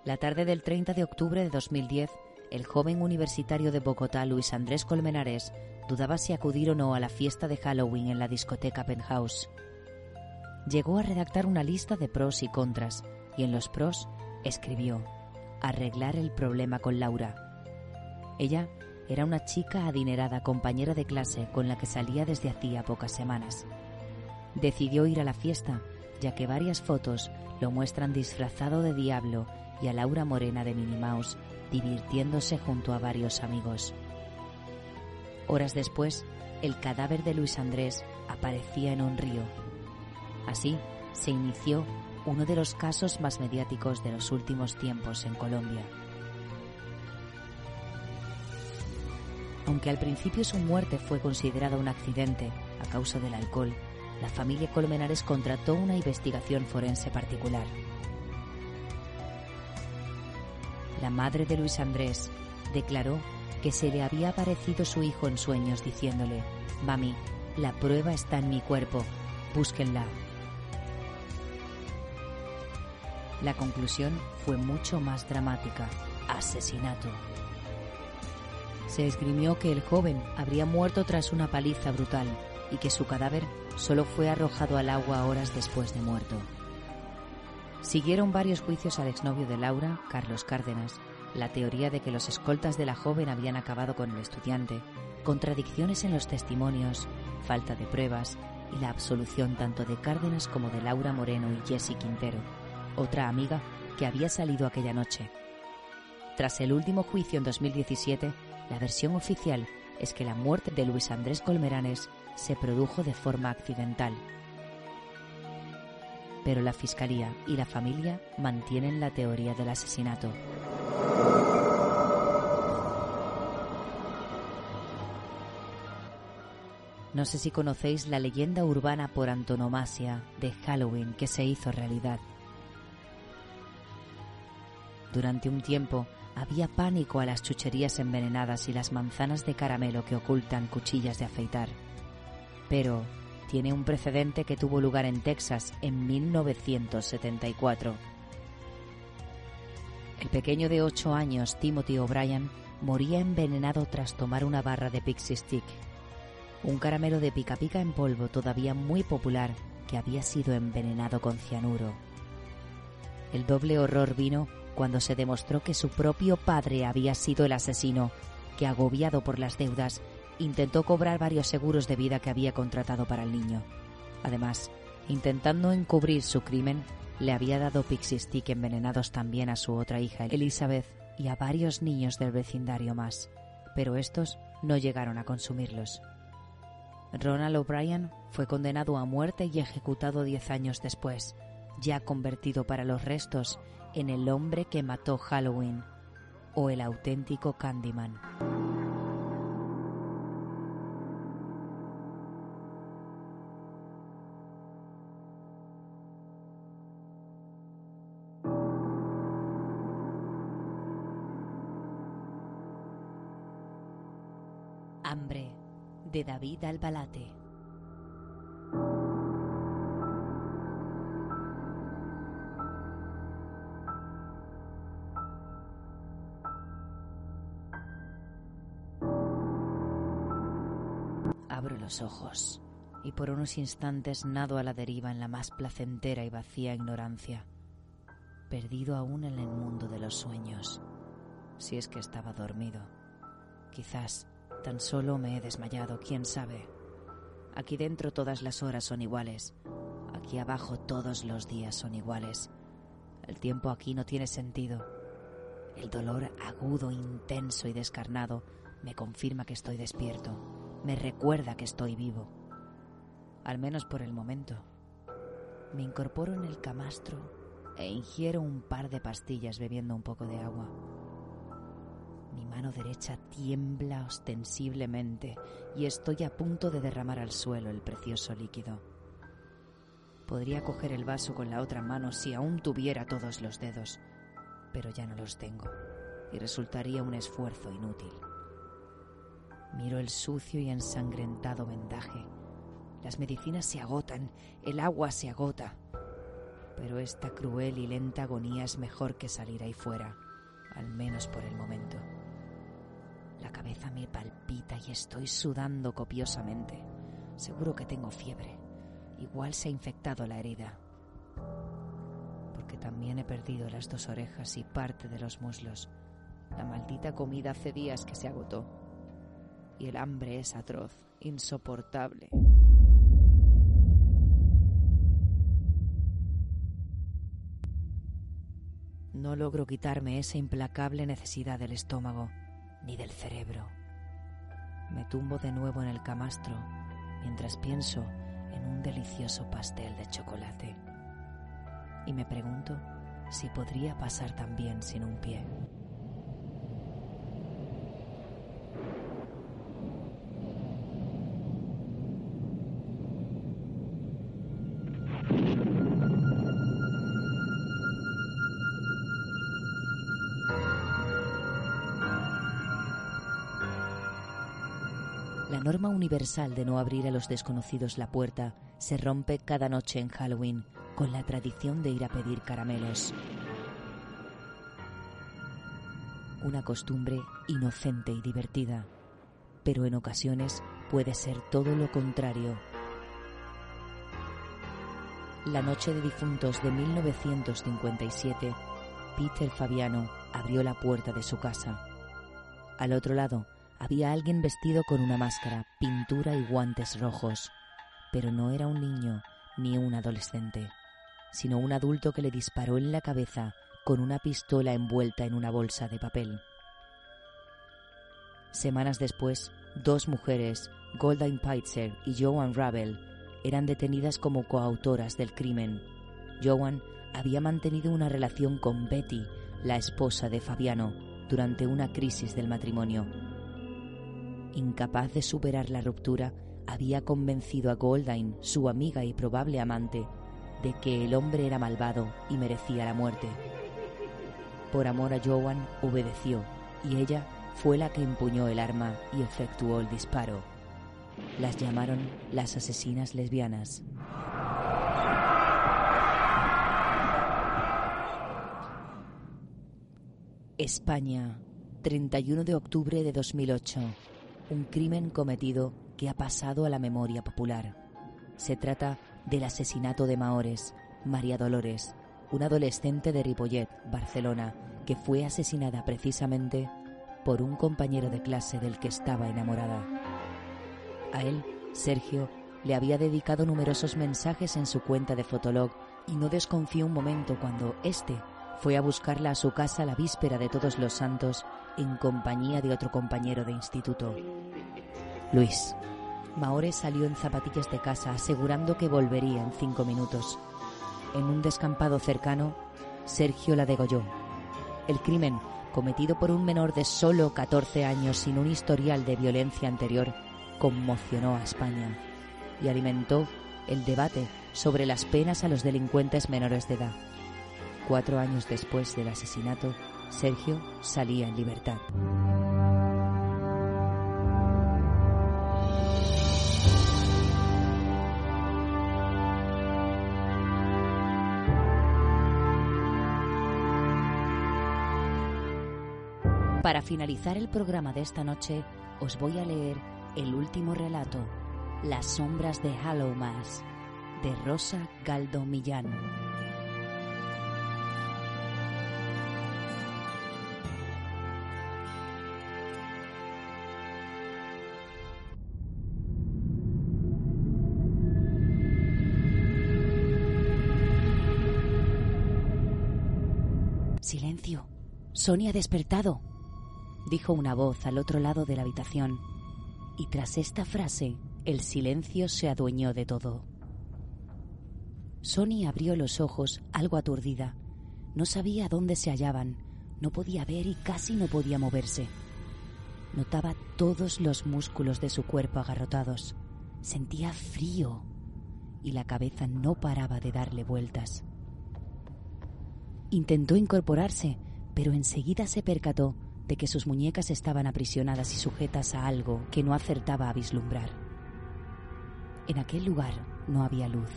La tarde del 30 de octubre de 2010, el joven universitario de Bogotá, Luis Andrés Colmenares, dudaba si acudir o no a la fiesta de Halloween en la discoteca Penthouse. Llegó a redactar una lista de pros y contras, y en los pros escribió arreglar el problema con Laura. Ella era una chica adinerada compañera de clase con la que salía desde hacía pocas semanas. Decidió ir a la fiesta, ya que varias fotos lo muestran disfrazado de diablo y a Laura Morena de Minnie Mouse divirtiéndose junto a varios amigos. Horas después, el cadáver de Luis Andrés aparecía en un río. Así se inició uno de los casos más mediáticos de los últimos tiempos en Colombia. Aunque al principio su muerte fue considerada un accidente a causa del alcohol, la familia Colmenares contrató una investigación forense particular. La madre de Luis Andrés, declaró que se le había aparecido su hijo en sueños diciéndole, Mami, la prueba está en mi cuerpo, búsquenla. La conclusión fue mucho más dramática, asesinato. Se esgrimió que el joven habría muerto tras una paliza brutal y que su cadáver solo fue arrojado al agua horas después de muerto. Siguieron varios juicios al exnovio de Laura, Carlos Cárdenas, la teoría de que los escoltas de la joven habían acabado con el estudiante, contradicciones en los testimonios, falta de pruebas y la absolución tanto de Cárdenas como de Laura Moreno y Jessie Quintero, otra amiga que había salido aquella noche. Tras el último juicio en 2017, la versión oficial es que la muerte de Luis Andrés Colmeranes se produjo de forma accidental pero la fiscalía y la familia mantienen la teoría del asesinato. No sé si conocéis la leyenda urbana por antonomasia de Halloween que se hizo realidad. Durante un tiempo había pánico a las chucherías envenenadas y las manzanas de caramelo que ocultan cuchillas de afeitar. Pero tiene un precedente que tuvo lugar en Texas en 1974. El pequeño de 8 años, Timothy O'Brien, moría envenenado tras tomar una barra de Pixie Stick, un caramelo de pica pica en polvo todavía muy popular que había sido envenenado con cianuro. El doble horror vino cuando se demostró que su propio padre había sido el asesino, que agobiado por las deudas, intentó cobrar varios seguros de vida que había contratado para el niño. Además, intentando encubrir su crimen, le había dado pixie stick envenenados también a su otra hija, Elizabeth, y a varios niños del vecindario más, pero estos no llegaron a consumirlos. Ronald O'Brien fue condenado a muerte y ejecutado diez años después, ya convertido para los restos en el hombre que mató Halloween o el auténtico Candyman. David Albalate. Abro los ojos y por unos instantes nado a la deriva en la más placentera y vacía ignorancia, perdido aún en el mundo de los sueños, si es que estaba dormido. Quizás Tan solo me he desmayado, quién sabe. Aquí dentro todas las horas son iguales. Aquí abajo todos los días son iguales. El tiempo aquí no tiene sentido. El dolor agudo, intenso y descarnado me confirma que estoy despierto. Me recuerda que estoy vivo. Al menos por el momento. Me incorporo en el camastro e ingiero un par de pastillas bebiendo un poco de agua. Mi mano derecha tiembla ostensiblemente y estoy a punto de derramar al suelo el precioso líquido. Podría coger el vaso con la otra mano si aún tuviera todos los dedos, pero ya no los tengo y resultaría un esfuerzo inútil. Miro el sucio y ensangrentado vendaje. Las medicinas se agotan, el agua se agota. Pero esta cruel y lenta agonía es mejor que salir ahí fuera, al menos por el momento. Cabeza me palpita y estoy sudando copiosamente. Seguro que tengo fiebre. Igual se ha infectado la herida. Porque también he perdido las dos orejas y parte de los muslos. La maldita comida hace días que se agotó. Y el hambre es atroz, insoportable. No logro quitarme esa implacable necesidad del estómago ni del cerebro. Me tumbo de nuevo en el camastro mientras pienso en un delicioso pastel de chocolate. Y me pregunto si podría pasar también sin un pie. Norma universal de no abrir a los desconocidos la puerta se rompe cada noche en Halloween con la tradición de ir a pedir caramelos. Una costumbre inocente y divertida, pero en ocasiones puede ser todo lo contrario. La noche de difuntos de 1957, Peter Fabiano abrió la puerta de su casa. Al otro lado, había alguien vestido con una máscara, pintura y guantes rojos, pero no era un niño ni un adolescente, sino un adulto que le disparó en la cabeza con una pistola envuelta en una bolsa de papel. Semanas después, dos mujeres, Goldine Peitzer y Joan Ravel, eran detenidas como coautoras del crimen, Joan había mantenido una relación con Betty, la esposa de Fabiano, durante una crisis del matrimonio. Incapaz de superar la ruptura, había convencido a Goldine, su amiga y probable amante, de que el hombre era malvado y merecía la muerte. Por amor a Joan, obedeció y ella fue la que empuñó el arma y efectuó el disparo. Las llamaron las asesinas lesbianas. España, 31 de octubre de 2008. Un crimen cometido que ha pasado a la memoria popular. Se trata del asesinato de Maores, María Dolores, una adolescente de Ripollet, Barcelona, que fue asesinada precisamente por un compañero de clase del que estaba enamorada. A él, Sergio, le había dedicado numerosos mensajes en su cuenta de Fotolog y no desconfió un momento cuando éste fue a buscarla a su casa la víspera de Todos los Santos en compañía de otro compañero de instituto. Luis. Maore salió en zapatillas de casa asegurando que volvería en cinco minutos. En un descampado cercano, Sergio la degolló. El crimen, cometido por un menor de solo 14 años sin un historial de violencia anterior, conmocionó a España y alimentó el debate sobre las penas a los delincuentes menores de edad. Cuatro años después del asesinato, Sergio salía en libertad. Para finalizar el programa de esta noche, os voy a leer el último relato, Las sombras de Hallowmas, de Rosa Galdo Millán. Sonia ha despertado, dijo una voz al otro lado de la habitación, y tras esta frase el silencio se adueñó de todo. Sonia abrió los ojos, algo aturdida. No sabía dónde se hallaban, no podía ver y casi no podía moverse. Notaba todos los músculos de su cuerpo agarrotados. Sentía frío y la cabeza no paraba de darle vueltas. Intentó incorporarse, pero enseguida se percató de que sus muñecas estaban aprisionadas y sujetas a algo que no acertaba a vislumbrar. En aquel lugar no había luz,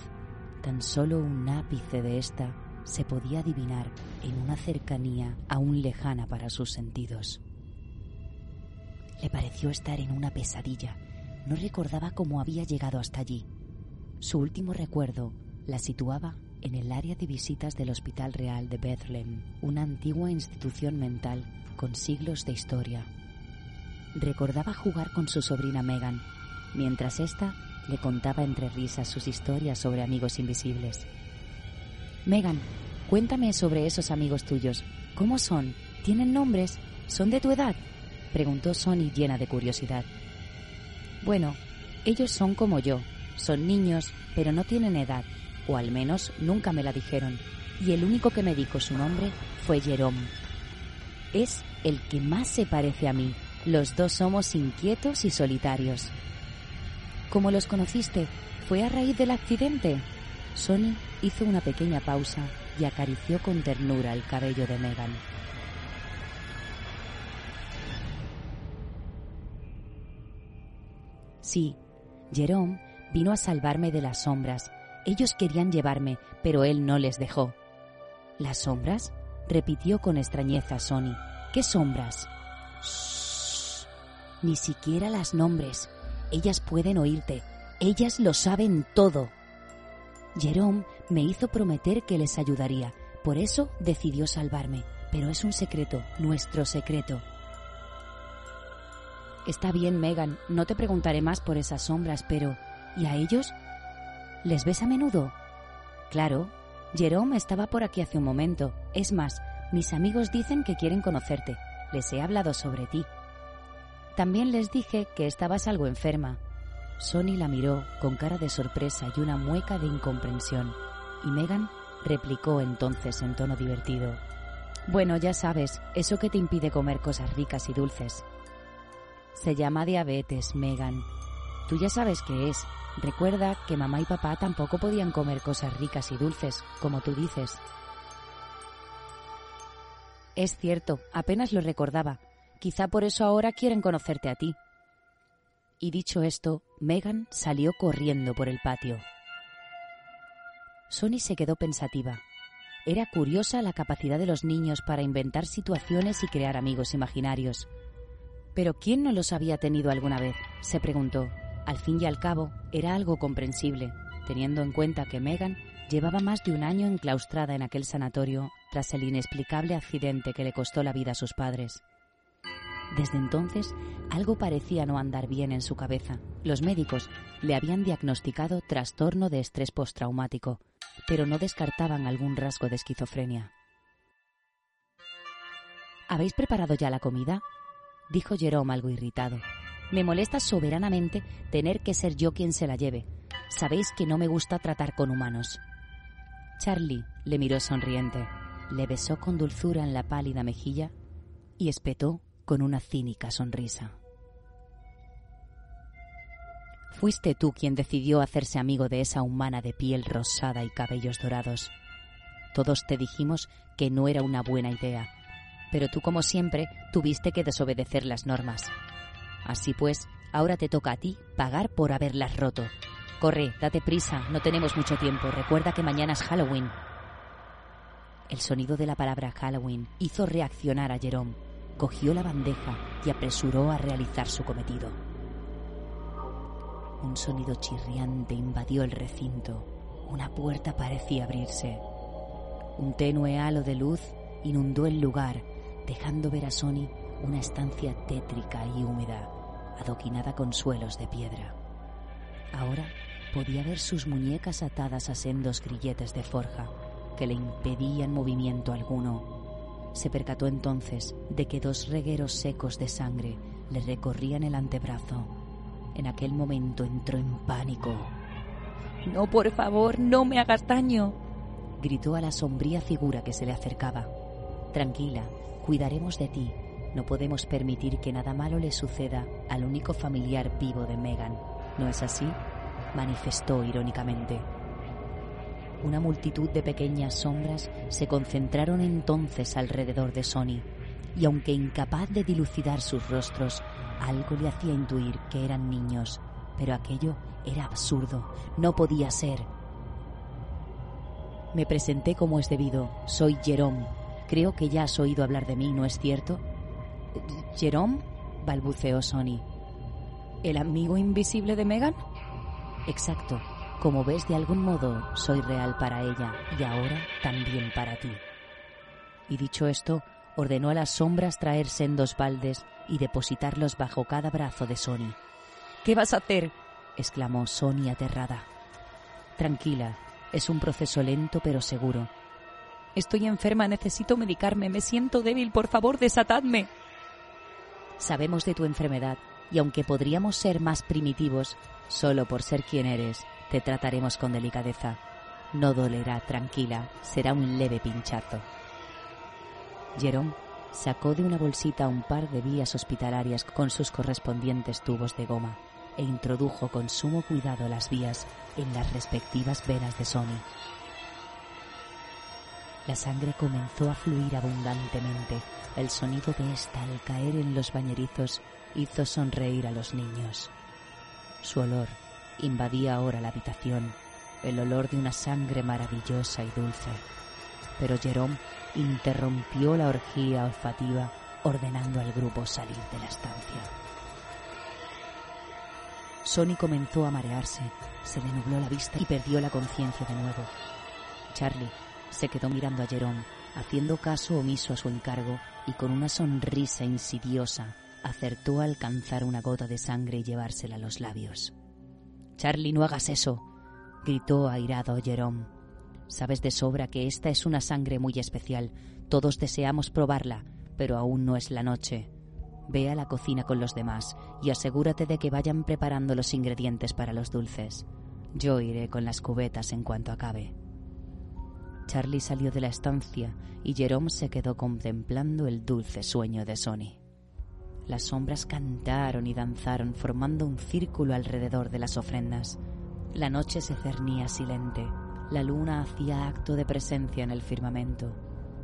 tan solo un ápice de ésta se podía adivinar en una cercanía aún lejana para sus sentidos. Le pareció estar en una pesadilla. No recordaba cómo había llegado hasta allí. Su último recuerdo la situaba en el área de visitas del Hospital Real de Bethlehem, una antigua institución mental con siglos de historia. Recordaba jugar con su sobrina Megan, mientras ésta le contaba entre risas sus historias sobre amigos invisibles. Megan, cuéntame sobre esos amigos tuyos. ¿Cómo son? ¿Tienen nombres? ¿Son de tu edad? preguntó Sonny llena de curiosidad. Bueno, ellos son como yo. Son niños, pero no tienen edad o al menos nunca me la dijeron, y el único que me dijo su nombre fue Jerome. Es el que más se parece a mí. Los dos somos inquietos y solitarios. ¿Cómo los conociste? ¿Fue a raíz del accidente? Sonny hizo una pequeña pausa y acarició con ternura el cabello de Megan. Sí, Jerome vino a salvarme de las sombras ellos querían llevarme, pero él no les dejó. ¿Las sombras? repitió con extrañeza Sony. ¿Qué sombras? Shh. Ni siquiera las nombres. Ellas pueden oírte. Ellas lo saben todo. Jerome me hizo prometer que les ayudaría. Por eso decidió salvarme. Pero es un secreto, nuestro secreto. Está bien, Megan, no te preguntaré más por esas sombras, pero ¿y a ellos? ¿Les ves a menudo? Claro. Jerome estaba por aquí hace un momento. Es más, mis amigos dicen que quieren conocerte. Les he hablado sobre ti. También les dije que estabas algo enferma. Sonny la miró con cara de sorpresa y una mueca de incomprensión, y Megan replicó entonces en tono divertido. Bueno, ya sabes, eso que te impide comer cosas ricas y dulces. Se llama diabetes, Megan. Tú ya sabes qué es. Recuerda que mamá y papá tampoco podían comer cosas ricas y dulces, como tú dices. Es cierto, apenas lo recordaba. Quizá por eso ahora quieren conocerte a ti. Y dicho esto, Megan salió corriendo por el patio. Sony se quedó pensativa. Era curiosa la capacidad de los niños para inventar situaciones y crear amigos imaginarios. Pero ¿quién no los había tenido alguna vez? se preguntó. Al fin y al cabo, era algo comprensible, teniendo en cuenta que Megan llevaba más de un año enclaustrada en aquel sanatorio tras el inexplicable accidente que le costó la vida a sus padres. Desde entonces, algo parecía no andar bien en su cabeza. Los médicos le habían diagnosticado trastorno de estrés postraumático, pero no descartaban algún rasgo de esquizofrenia. ¿Habéis preparado ya la comida? dijo Jerome algo irritado. Me molesta soberanamente tener que ser yo quien se la lleve. Sabéis que no me gusta tratar con humanos. Charlie le miró sonriente, le besó con dulzura en la pálida mejilla y espetó con una cínica sonrisa. Fuiste tú quien decidió hacerse amigo de esa humana de piel rosada y cabellos dorados. Todos te dijimos que no era una buena idea, pero tú como siempre tuviste que desobedecer las normas. Así pues, ahora te toca a ti pagar por haberlas roto. Corre, date prisa, no tenemos mucho tiempo, recuerda que mañana es Halloween. El sonido de la palabra Halloween hizo reaccionar a Jerome cogió la bandeja y apresuró a realizar su cometido. Un sonido chirriante invadió el recinto. Una puerta parecía abrirse. Un tenue halo de luz inundó el lugar, dejando ver a Sony una estancia tétrica y húmeda, adoquinada con suelos de piedra. Ahora podía ver sus muñecas atadas a sendos grilletes de forja que le impedían movimiento alguno se percató entonces de que dos regueros secos de sangre le recorrían el antebrazo. En aquel momento entró en pánico. No, por favor, no me hagas daño. gritó a la sombría figura que se le acercaba. Tranquila, cuidaremos de ti. No podemos permitir que nada malo le suceda al único familiar vivo de Megan. ¿No es así? manifestó irónicamente. Una multitud de pequeñas sombras se concentraron entonces alrededor de Sony, y aunque incapaz de dilucidar sus rostros, algo le hacía intuir que eran niños, pero aquello era absurdo, no podía ser. Me presenté como es debido, soy Jerome. Creo que ya has oído hablar de mí, ¿no es cierto? ¿Jerome? balbuceó Sony. ¿El amigo invisible de Megan? Exacto. Como ves, de algún modo soy real para ella y ahora también para ti. Y dicho esto, ordenó a las sombras traer sendos baldes y depositarlos bajo cada brazo de Sony. ¿Qué vas a hacer? exclamó Sony aterrada. Tranquila, es un proceso lento pero seguro. Estoy enferma, necesito medicarme, me siento débil, por favor, desatadme. Sabemos de tu enfermedad y aunque podríamos ser más primitivos, solo por ser quien eres, te trataremos con delicadeza. No dolerá, tranquila, será un leve pinchazo. Jerome sacó de una bolsita un par de vías hospitalarias con sus correspondientes tubos de goma e introdujo con sumo cuidado las vías en las respectivas venas de Sony. La sangre comenzó a fluir abundantemente. El sonido de esta al caer en los bañerizos hizo sonreír a los niños. Su olor invadía ahora la habitación, el olor de una sangre maravillosa y dulce. Pero Jerome interrumpió la orgía olfativa ordenando al grupo salir de la estancia. Sony comenzó a marearse, se le nubló la vista y perdió la conciencia de nuevo. Charlie se quedó mirando a Jerome, haciendo caso omiso a su encargo y con una sonrisa insidiosa acertó a alcanzar una gota de sangre y llevársela a los labios. Charlie, no hagas eso, gritó airado Jerome. Sabes de sobra que esta es una sangre muy especial. Todos deseamos probarla, pero aún no es la noche. Ve a la cocina con los demás y asegúrate de que vayan preparando los ingredientes para los dulces. Yo iré con las cubetas en cuanto acabe. Charlie salió de la estancia y Jerome se quedó contemplando el dulce sueño de Sony. Las sombras cantaron y danzaron formando un círculo alrededor de las ofrendas. La noche se cernía silente. La luna hacía acto de presencia en el firmamento,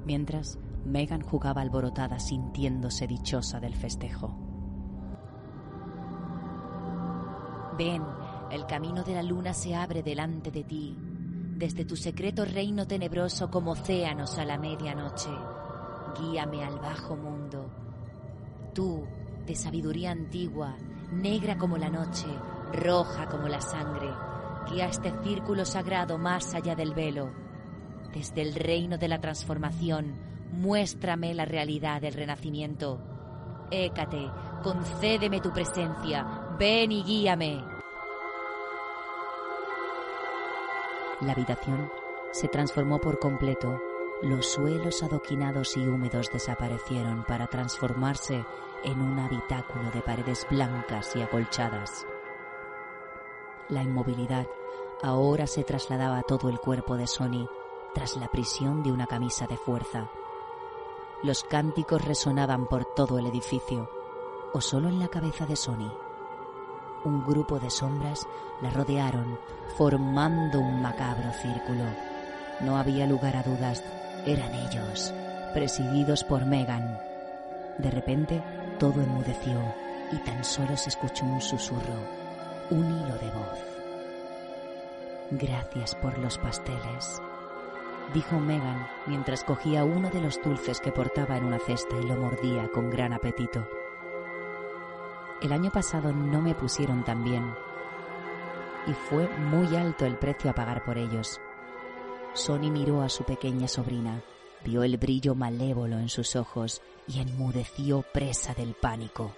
mientras Megan jugaba alborotada sintiéndose dichosa del festejo. Ven, el camino de la luna se abre delante de ti, desde tu secreto reino tenebroso como océanos a la medianoche. Guíame al bajo mundo. Tú, de sabiduría antigua, negra como la noche, roja como la sangre, guía este círculo sagrado más allá del velo. Desde el reino de la transformación, muéstrame la realidad del renacimiento. Écate, concédeme tu presencia, ven y guíame. La habitación se transformó por completo. Los suelos adoquinados y húmedos desaparecieron para transformarse en un habitáculo de paredes blancas y acolchadas. La inmovilidad ahora se trasladaba a todo el cuerpo de Sony tras la prisión de una camisa de fuerza. Los cánticos resonaban por todo el edificio, o solo en la cabeza de Sony. Un grupo de sombras la rodearon, formando un macabro círculo. No había lugar a dudas, eran ellos, presididos por Megan. De repente, todo enmudeció y tan solo se escuchó un susurro, un hilo de voz. Gracias por los pasteles dijo Megan mientras cogía uno de los dulces que portaba en una cesta y lo mordía con gran apetito. El año pasado no me pusieron tan bien y fue muy alto el precio a pagar por ellos. Sonny miró a su pequeña sobrina, vio el brillo malévolo en sus ojos y enmudeció presa del pánico.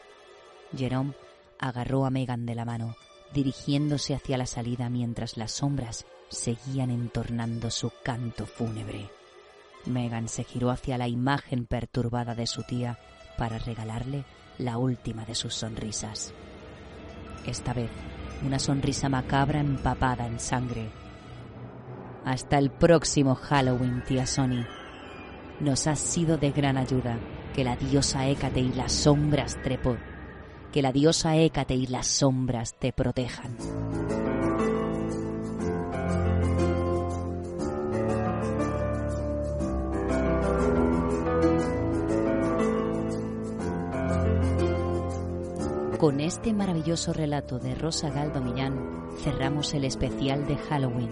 Jerome agarró a Megan de la mano, dirigiéndose hacia la salida mientras las sombras seguían entornando su canto fúnebre. Megan se giró hacia la imagen perturbada de su tía para regalarle la última de sus sonrisas. Esta vez, una sonrisa macabra empapada en sangre. Hasta el próximo Halloween, tía Sony. Nos has sido de gran ayuda. Que la diosa Hécate y las sombras trepo. Que la diosa Hécate y las sombras te protejan. Con este maravilloso relato de Rosa Galdo Millán cerramos el especial de Halloween.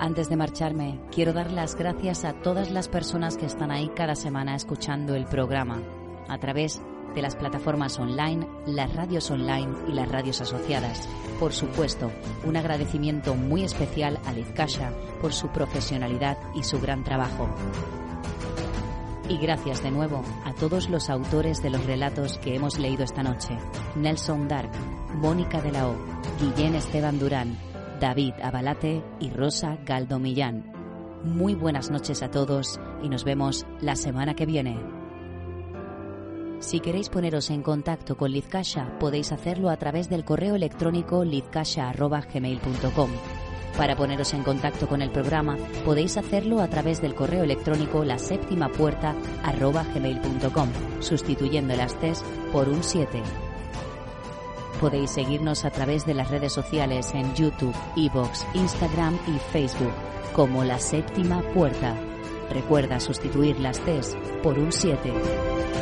Antes de marcharme, quiero dar las gracias a todas las personas que están ahí cada semana escuchando el programa a través de las plataformas online, las radios online y las radios asociadas. Por supuesto, un agradecimiento muy especial a Liz Kasha por su profesionalidad y su gran trabajo. Y gracias de nuevo a todos los autores de los relatos que hemos leído esta noche. Nelson Dark, Mónica de la O, Guillén Esteban Durán, David Abalate y Rosa Galdo Millán. Muy buenas noches a todos y nos vemos la semana que viene. Si queréis poneros en contacto con Lizcasha, podéis hacerlo a través del correo electrónico lizcasha.gmail.com para poneros en contacto con el programa podéis hacerlo a través del correo electrónico la séptima puerta sustituyendo las T's por un 7. Podéis seguirnos a través de las redes sociales en YouTube, Evox, Instagram y Facebook como la séptima puerta. Recuerda sustituir las T's por un 7.